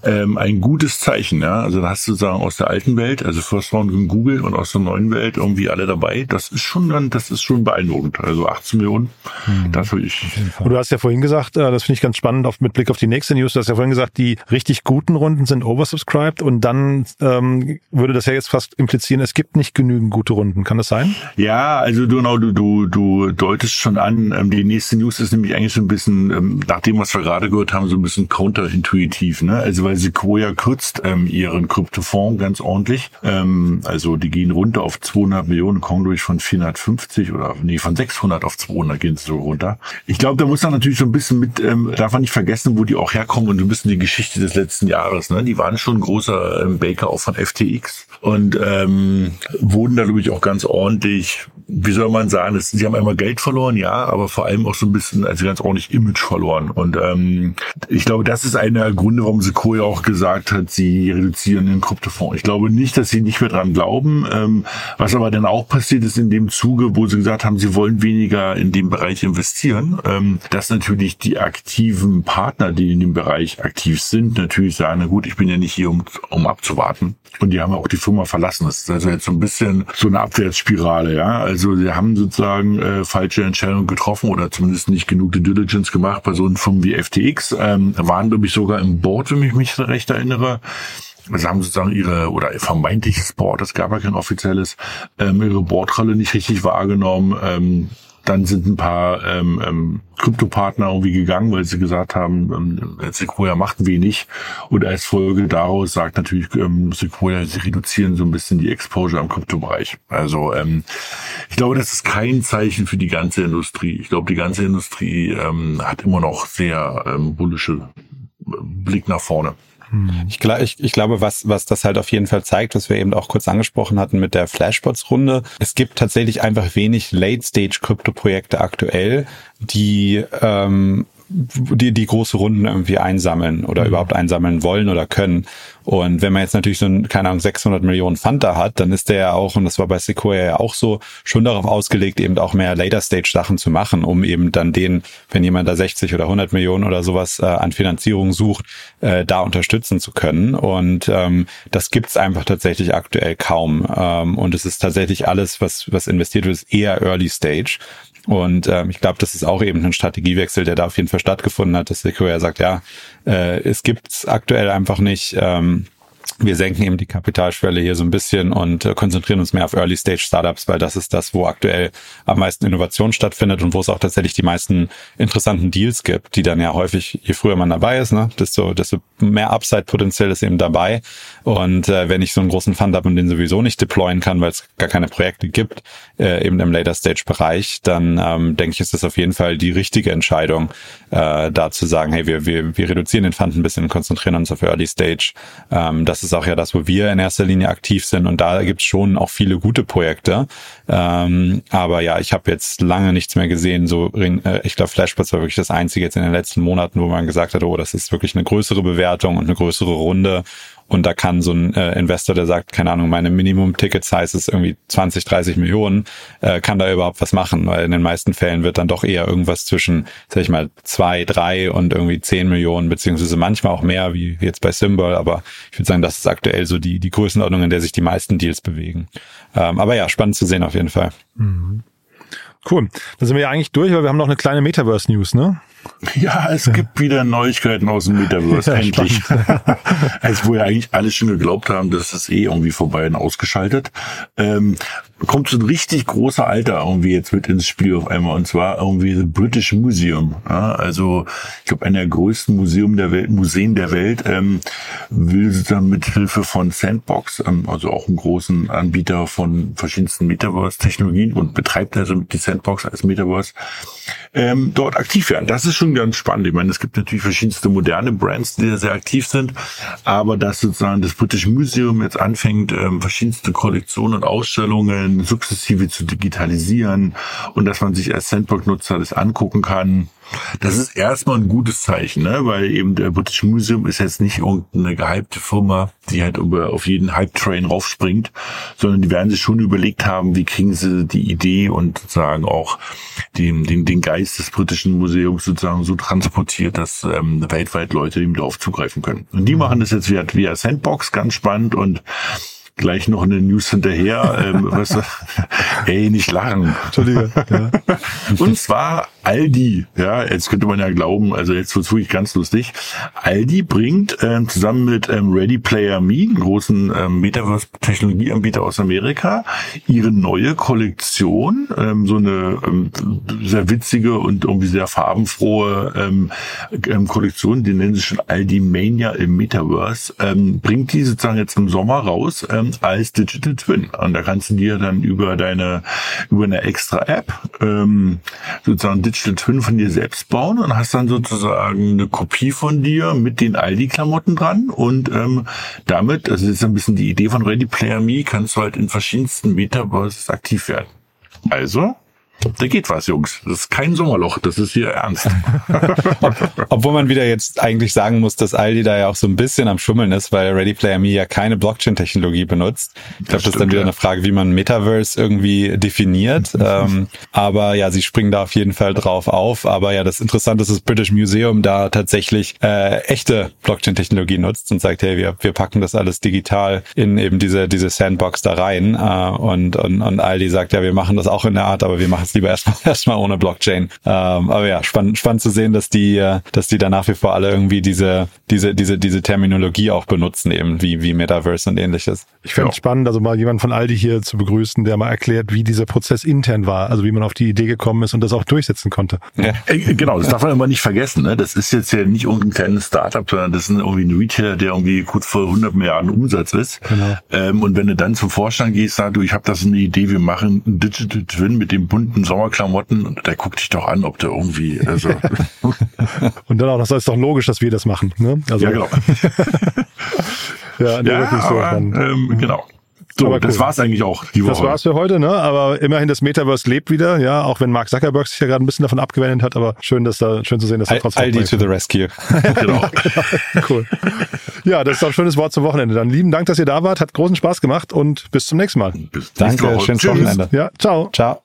ähm, ein gutes Zeichen. Ja? Also da hast du sozusagen aus der alten Welt, also First Round in Google und aus der neuen Welt irgendwie alle dabei. Das ist schon dann, das ist schon beeindruckend. Also 18 Millionen, mhm. das würde ich. Und du hast ja vorhin gesagt, äh, das finde ich ganz spannend auf, mit Blick auf die nächste News, du hast ja vorhin gesagt, die richtig guten Runden sind oversubscribed und dann ähm, würde das ja jetzt fast implizieren, es gibt nicht genügend gute Runden. Kann das sein? Ja, also du, genau, du, du, du deutest schon an, ähm, die nächste News ist nämlich eigentlich so ein bisschen, ähm, nach dem, was wir gerade gehört haben, so ein bisschen counterintuitiv. Ne? Also weil Sequoia kürzt ähm, ihren Kryptofonds ganz ordentlich. Ähm, also die gehen runter auf 200 Millionen, kommen durch von 450 oder nee, von 600 auf 200 gehen sie so runter. Ich glaube, da muss man natürlich so ein bisschen mit, ähm, darf man nicht vergessen, wo die auch herkommen und ein bisschen die Geschichte des letzten Jahres. Ne? Die waren schon großer ähm, Baker auch von FTX und ähm, wurden da, glaube ich, auch ganz ordentlich, wie soll man sagen, das, sie haben einmal Geld verloren, ja, aber vor allem auch so ein bisschen, also ganz ordentlich Image verloren. Und ähm, ich glaube, das ist einer der Gründe, warum Sequoia auch gesagt hat, sie reduzieren den Kryptofonds. Ich glaube nicht, dass sie nicht mehr dran glauben. Ähm, was aber dann auch passiert ist in dem Zuge, wo sie gesagt haben, sie wollen weniger in dem Bereich investieren, ähm, dass natürlich die aktiven Partner, die in dem Bereich aktiv sind, natürlich sagen, na gut, ich bin ja nicht hier, um, um abzuwarten. Und die haben auch die Firma verlassen. Das ist also jetzt so ein bisschen so eine Abwärtsspirale, ja. Also sie haben sozusagen äh, falsche Entscheidungen getroffen oder zumindest nicht genug Due Diligence gemacht bei so einem Firmen wie FTX. Ähm, waren, glaube ich, sogar im Board, wenn ich mich recht erinnere. Sie haben sozusagen ihre, oder vermeintliches Board, es gab ja kein offizielles, ähm, ihre Boardrolle nicht richtig wahrgenommen. Ähm, dann sind ein paar ähm, ähm, Kryptopartner irgendwie gegangen, weil sie gesagt haben, ähm, Sequoia macht wenig. Und als Folge daraus sagt natürlich ähm, Sequoia, sie reduzieren so ein bisschen die Exposure im Kryptobereich. Also ähm, ich glaube, das ist kein Zeichen für die ganze Industrie. Ich glaube, die ganze Industrie ähm, hat immer noch sehr ähm, bullische Blick nach vorne. Hm. Ich, ich, ich glaube, was, was das halt auf jeden Fall zeigt, was wir eben auch kurz angesprochen hatten mit der Flashbots-Runde, es gibt tatsächlich einfach wenig Late-Stage-Krypto-Projekte aktuell, die ähm, die, die große Runden irgendwie einsammeln oder mhm. überhaupt einsammeln wollen oder können. Und wenn man jetzt natürlich so ein, keine Ahnung, 600 Millionen Fund da hat, dann ist der ja auch, und das war bei Sequoia ja auch so, schon darauf ausgelegt, eben auch mehr Later-Stage-Sachen zu machen, um eben dann den, wenn jemand da 60 oder 100 Millionen oder sowas äh, an Finanzierung sucht, äh, da unterstützen zu können. Und ähm, das gibt's einfach tatsächlich aktuell kaum. Ähm, und es ist tatsächlich alles, was, was investiert wird, ist eher Early Stage. Und ähm, ich glaube, das ist auch eben ein Strategiewechsel, der da auf jeden Fall stattgefunden hat, dass Sequoia sagt, ja, äh, es gibt's aktuell einfach nicht. Ähm, wir senken eben die Kapitalschwelle hier so ein bisschen und äh, konzentrieren uns mehr auf Early Stage Startups, weil das ist das, wo aktuell am meisten Innovation stattfindet und wo es auch tatsächlich die meisten interessanten Deals gibt, die dann ja häufig, je früher man dabei ist, ne, desto, desto mehr Upside-Potenzial ist eben dabei. Und äh, wenn ich so einen großen Fund habe und den sowieso nicht deployen kann, weil es gar keine Projekte gibt, äh, eben im Later Stage Bereich, dann ähm, denke ich, ist das auf jeden Fall die richtige Entscheidung, äh, da zu sagen, hey, wir, wir, wir reduzieren den Fund ein bisschen und konzentrieren uns auf Early Stage. Ähm, das ist auch ja das, wo wir in erster Linie aktiv sind und da gibt's schon auch viele gute Projekte. Ähm, aber ja, ich habe jetzt lange nichts mehr gesehen. So, äh, ich glaube, Flashbots war wirklich das einzige jetzt in den letzten Monaten, wo man gesagt hat, oh, das ist wirklich eine größere Bewertung und eine größere Runde und da kann so ein äh, Investor, der sagt, keine Ahnung, meine Minimum-Ticket-Size ist irgendwie 20, 30 Millionen, äh, kann da überhaupt was machen, weil in den meisten Fällen wird dann doch eher irgendwas zwischen, sag ich mal, zwei, drei und irgendwie zehn Millionen, beziehungsweise manchmal auch mehr, wie jetzt bei Symbol, aber ich würde sagen, das ist aktuell so die, die Größenordnung, in der sich die meisten Deals bewegen. Ähm, aber ja, spannend zu sehen auf jeden Fall. Mhm. Cool. Dann sind wir ja eigentlich durch, weil wir haben noch eine kleine Metaverse-News, ne? [LAUGHS] Ja, es gibt wieder Neuigkeiten aus dem Metaverse, [LAUGHS] ja, endlich. Als [LAUGHS] wo ja eigentlich alle schon geglaubt haben, dass das eh irgendwie vorbei und ausgeschaltet. Ähm, kommt so ein richtig großer Alter irgendwie jetzt mit ins Spiel auf einmal und zwar irgendwie The British Museum. Ja, also ich glaube einer der größten Museum der Welt, Museen der Welt ähm, will sozusagen mit Hilfe von Sandbox, ähm, also auch einen großen Anbieter von verschiedensten Metaverse-Technologien und betreibt also die Sandbox als Metaverse ähm, dort aktiv werden. Das ist schon ganz spannend. Ich meine, es gibt natürlich verschiedenste moderne Brands, die da sehr aktiv sind, aber dass sozusagen das British Museum jetzt anfängt, ähm, verschiedenste Kollektionen und Ausstellungen sukzessive zu digitalisieren und dass man sich als Sandbox-Nutzer das angucken kann, das ist erstmal ein gutes Zeichen, ne? weil eben der British Museum ist jetzt nicht irgendeine gehypte Firma, die halt auf jeden Hype-Train raufspringt, sondern die werden sich schon überlegt haben, wie kriegen sie die Idee und sozusagen auch den, den, den Geist des britischen Museums sozusagen so transportiert, dass ähm, weltweit Leute dem darauf zugreifen können. Und die machen das jetzt via, via Sandbox, ganz spannend und gleich noch eine News hinterher. ähm, was, [LAUGHS] ey, nicht lachen. Entschuldige. Ja. Und zwar Aldi, ja, jetzt könnte man ja glauben, also jetzt wird's wirklich ganz lustig. Aldi bringt ähm, zusammen mit ähm, Ready Player Me, einem großen ähm, Metaverse-Technologieanbieter aus Amerika, ihre neue Kollektion, ähm, so eine ähm, sehr witzige und irgendwie sehr farbenfrohe ähm, ähm, Kollektion, die nennen sie schon Aldi Mania im Metaverse, ähm, bringt die sozusagen jetzt im Sommer raus ähm, als Digital Twin. Und da kannst du dir dann über deine, über eine extra App ähm, sozusagen Digital Twin von dir selbst bauen und hast dann sozusagen eine Kopie von dir mit den Aldi-Klamotten dran und ähm, damit, das ist ein bisschen die Idee von Ready Player Me, kannst du halt in verschiedensten Metaverses aktiv werden. Also, da geht was, Jungs. Das ist kein Sommerloch, das ist hier ernst. [LAUGHS] Obwohl man wieder jetzt eigentlich sagen muss, dass Aldi da ja auch so ein bisschen am Schummeln ist, weil Ready Player Me ja keine Blockchain-Technologie benutzt. Ich glaube, das, das ist dann wieder ja. eine Frage, wie man Metaverse irgendwie definiert. [LAUGHS] ähm, aber ja, sie springen da auf jeden Fall drauf auf. Aber ja, das Interessante ist, dass das British Museum da tatsächlich äh, echte Blockchain-Technologie nutzt und sagt, hey, wir, wir packen das alles digital in eben diese, diese Sandbox da rein. Äh, und, und, und Aldi sagt, ja, wir machen das auch in der Art, aber wir machen es lieber erstmal [LAUGHS] erstmal ohne Blockchain. Ähm, aber ja, spannend, spannend zu sehen, dass die, äh, dass die da nach wie vor alle irgendwie diese, diese, diese, diese Terminologie auch benutzen, eben wie, wie Metaverse und ähnliches. Ich finde es ja. spannend, also mal jemand von Aldi hier zu begrüßen, der mal erklärt, wie dieser Prozess intern war, also wie man auf die Idee gekommen ist und das auch durchsetzen konnte. Ja. Äh, genau, das darf man immer nicht vergessen. Ne? Das ist jetzt ja nicht irgendein kleines Startup, sondern das ist irgendwie ein Retailer, der irgendwie kurz vor 100 Milliarden Umsatz ist. Genau. Ähm, und wenn du dann zum Vorstand gehst, sagst du, ich habe das eine Idee, wir machen ein Digital Twin mit dem bunten Sommerklamotten und der guckt dich doch an, ob der irgendwie. Also [LAUGHS] und dann auch, das ist doch logisch, dass wir das machen. Ne? Also, ja, genau. [LAUGHS] ja, nee, ja wirklich so. Aber, ähm, genau. So, cool. das war's eigentlich auch die Woche. Das war's für heute, ne? Aber immerhin das Metaverse lebt wieder, ja, auch wenn Mark Zuckerberg sich ja gerade ein bisschen davon abgewendet hat, aber schön, dass da schön zu sehen, dass er trotzdem Aldi to the rescue. [LAUGHS] genau. genau. Cool. Ja, das ist doch ein schönes Wort zum Wochenende. Dann lieben Dank, dass ihr da wart, hat großen Spaß gemacht und bis zum nächsten Mal. Bis Danke, schönes Wochenende. Ja, ciao. Ciao.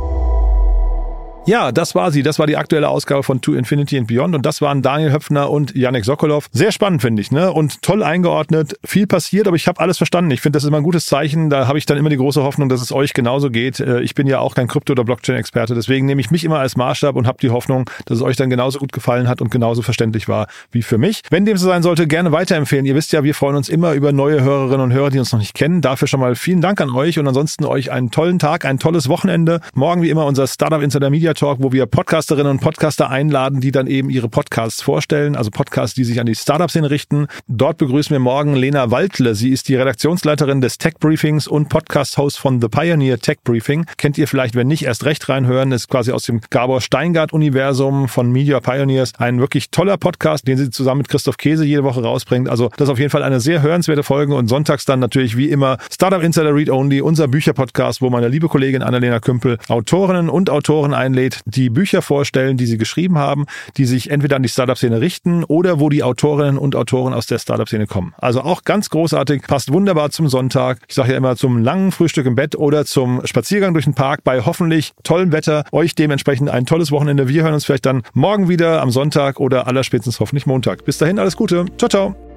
Ja, das war sie. Das war die aktuelle Ausgabe von To Infinity and Beyond. Und das waren Daniel Höpfner und Yannick Sokolov. Sehr spannend, finde ich, ne? Und toll eingeordnet. Viel passiert, aber ich habe alles verstanden. Ich finde, das ist immer ein gutes Zeichen. Da habe ich dann immer die große Hoffnung, dass es euch genauso geht. Äh, ich bin ja auch kein Krypto- oder Blockchain-Experte. Deswegen nehme ich mich immer als Maßstab und habe die Hoffnung, dass es euch dann genauso gut gefallen hat und genauso verständlich war wie für mich. Wenn dem so sein sollte, gerne weiterempfehlen. Ihr wisst ja, wir freuen uns immer über neue Hörerinnen und Hörer, die uns noch nicht kennen. Dafür schon mal vielen Dank an euch und ansonsten euch einen tollen Tag, ein tolles Wochenende. Morgen wie immer unser Startup Insider Media Talk, wo wir Podcast Podcasterinnen und Podcaster einladen, die dann eben ihre Podcasts vorstellen, also Podcasts, die sich an die Startup-Szene richten. Dort begrüßen wir morgen Lena Waldle. Sie ist die Redaktionsleiterin des Tech Briefings und Podcast-Host von The Pioneer Tech Briefing. Kennt ihr vielleicht, wenn nicht, erst recht reinhören. Ist quasi aus dem Gabor Steingart-Universum von Media Pioneers. Ein wirklich toller Podcast, den sie zusammen mit Christoph Käse jede Woche rausbringt. Also das ist auf jeden Fall eine sehr hörenswerte Folge und sonntags dann natürlich wie immer Startup Insider Read Only, unser Bücherpodcast, wo meine liebe Kollegin Annalena Kümpel Autorinnen und Autoren einlädt, die Bücher Bücher vorstellen, die sie geschrieben haben, die sich entweder an die Startup-Szene richten oder wo die Autorinnen und Autoren aus der Startup-Szene kommen. Also auch ganz großartig, passt wunderbar zum Sonntag. Ich sage ja immer zum langen Frühstück im Bett oder zum Spaziergang durch den Park bei hoffentlich tollem Wetter. Euch dementsprechend ein tolles Wochenende. Wir hören uns vielleicht dann morgen wieder am Sonntag oder allerspätestens hoffentlich Montag. Bis dahin alles Gute. Ciao, ciao.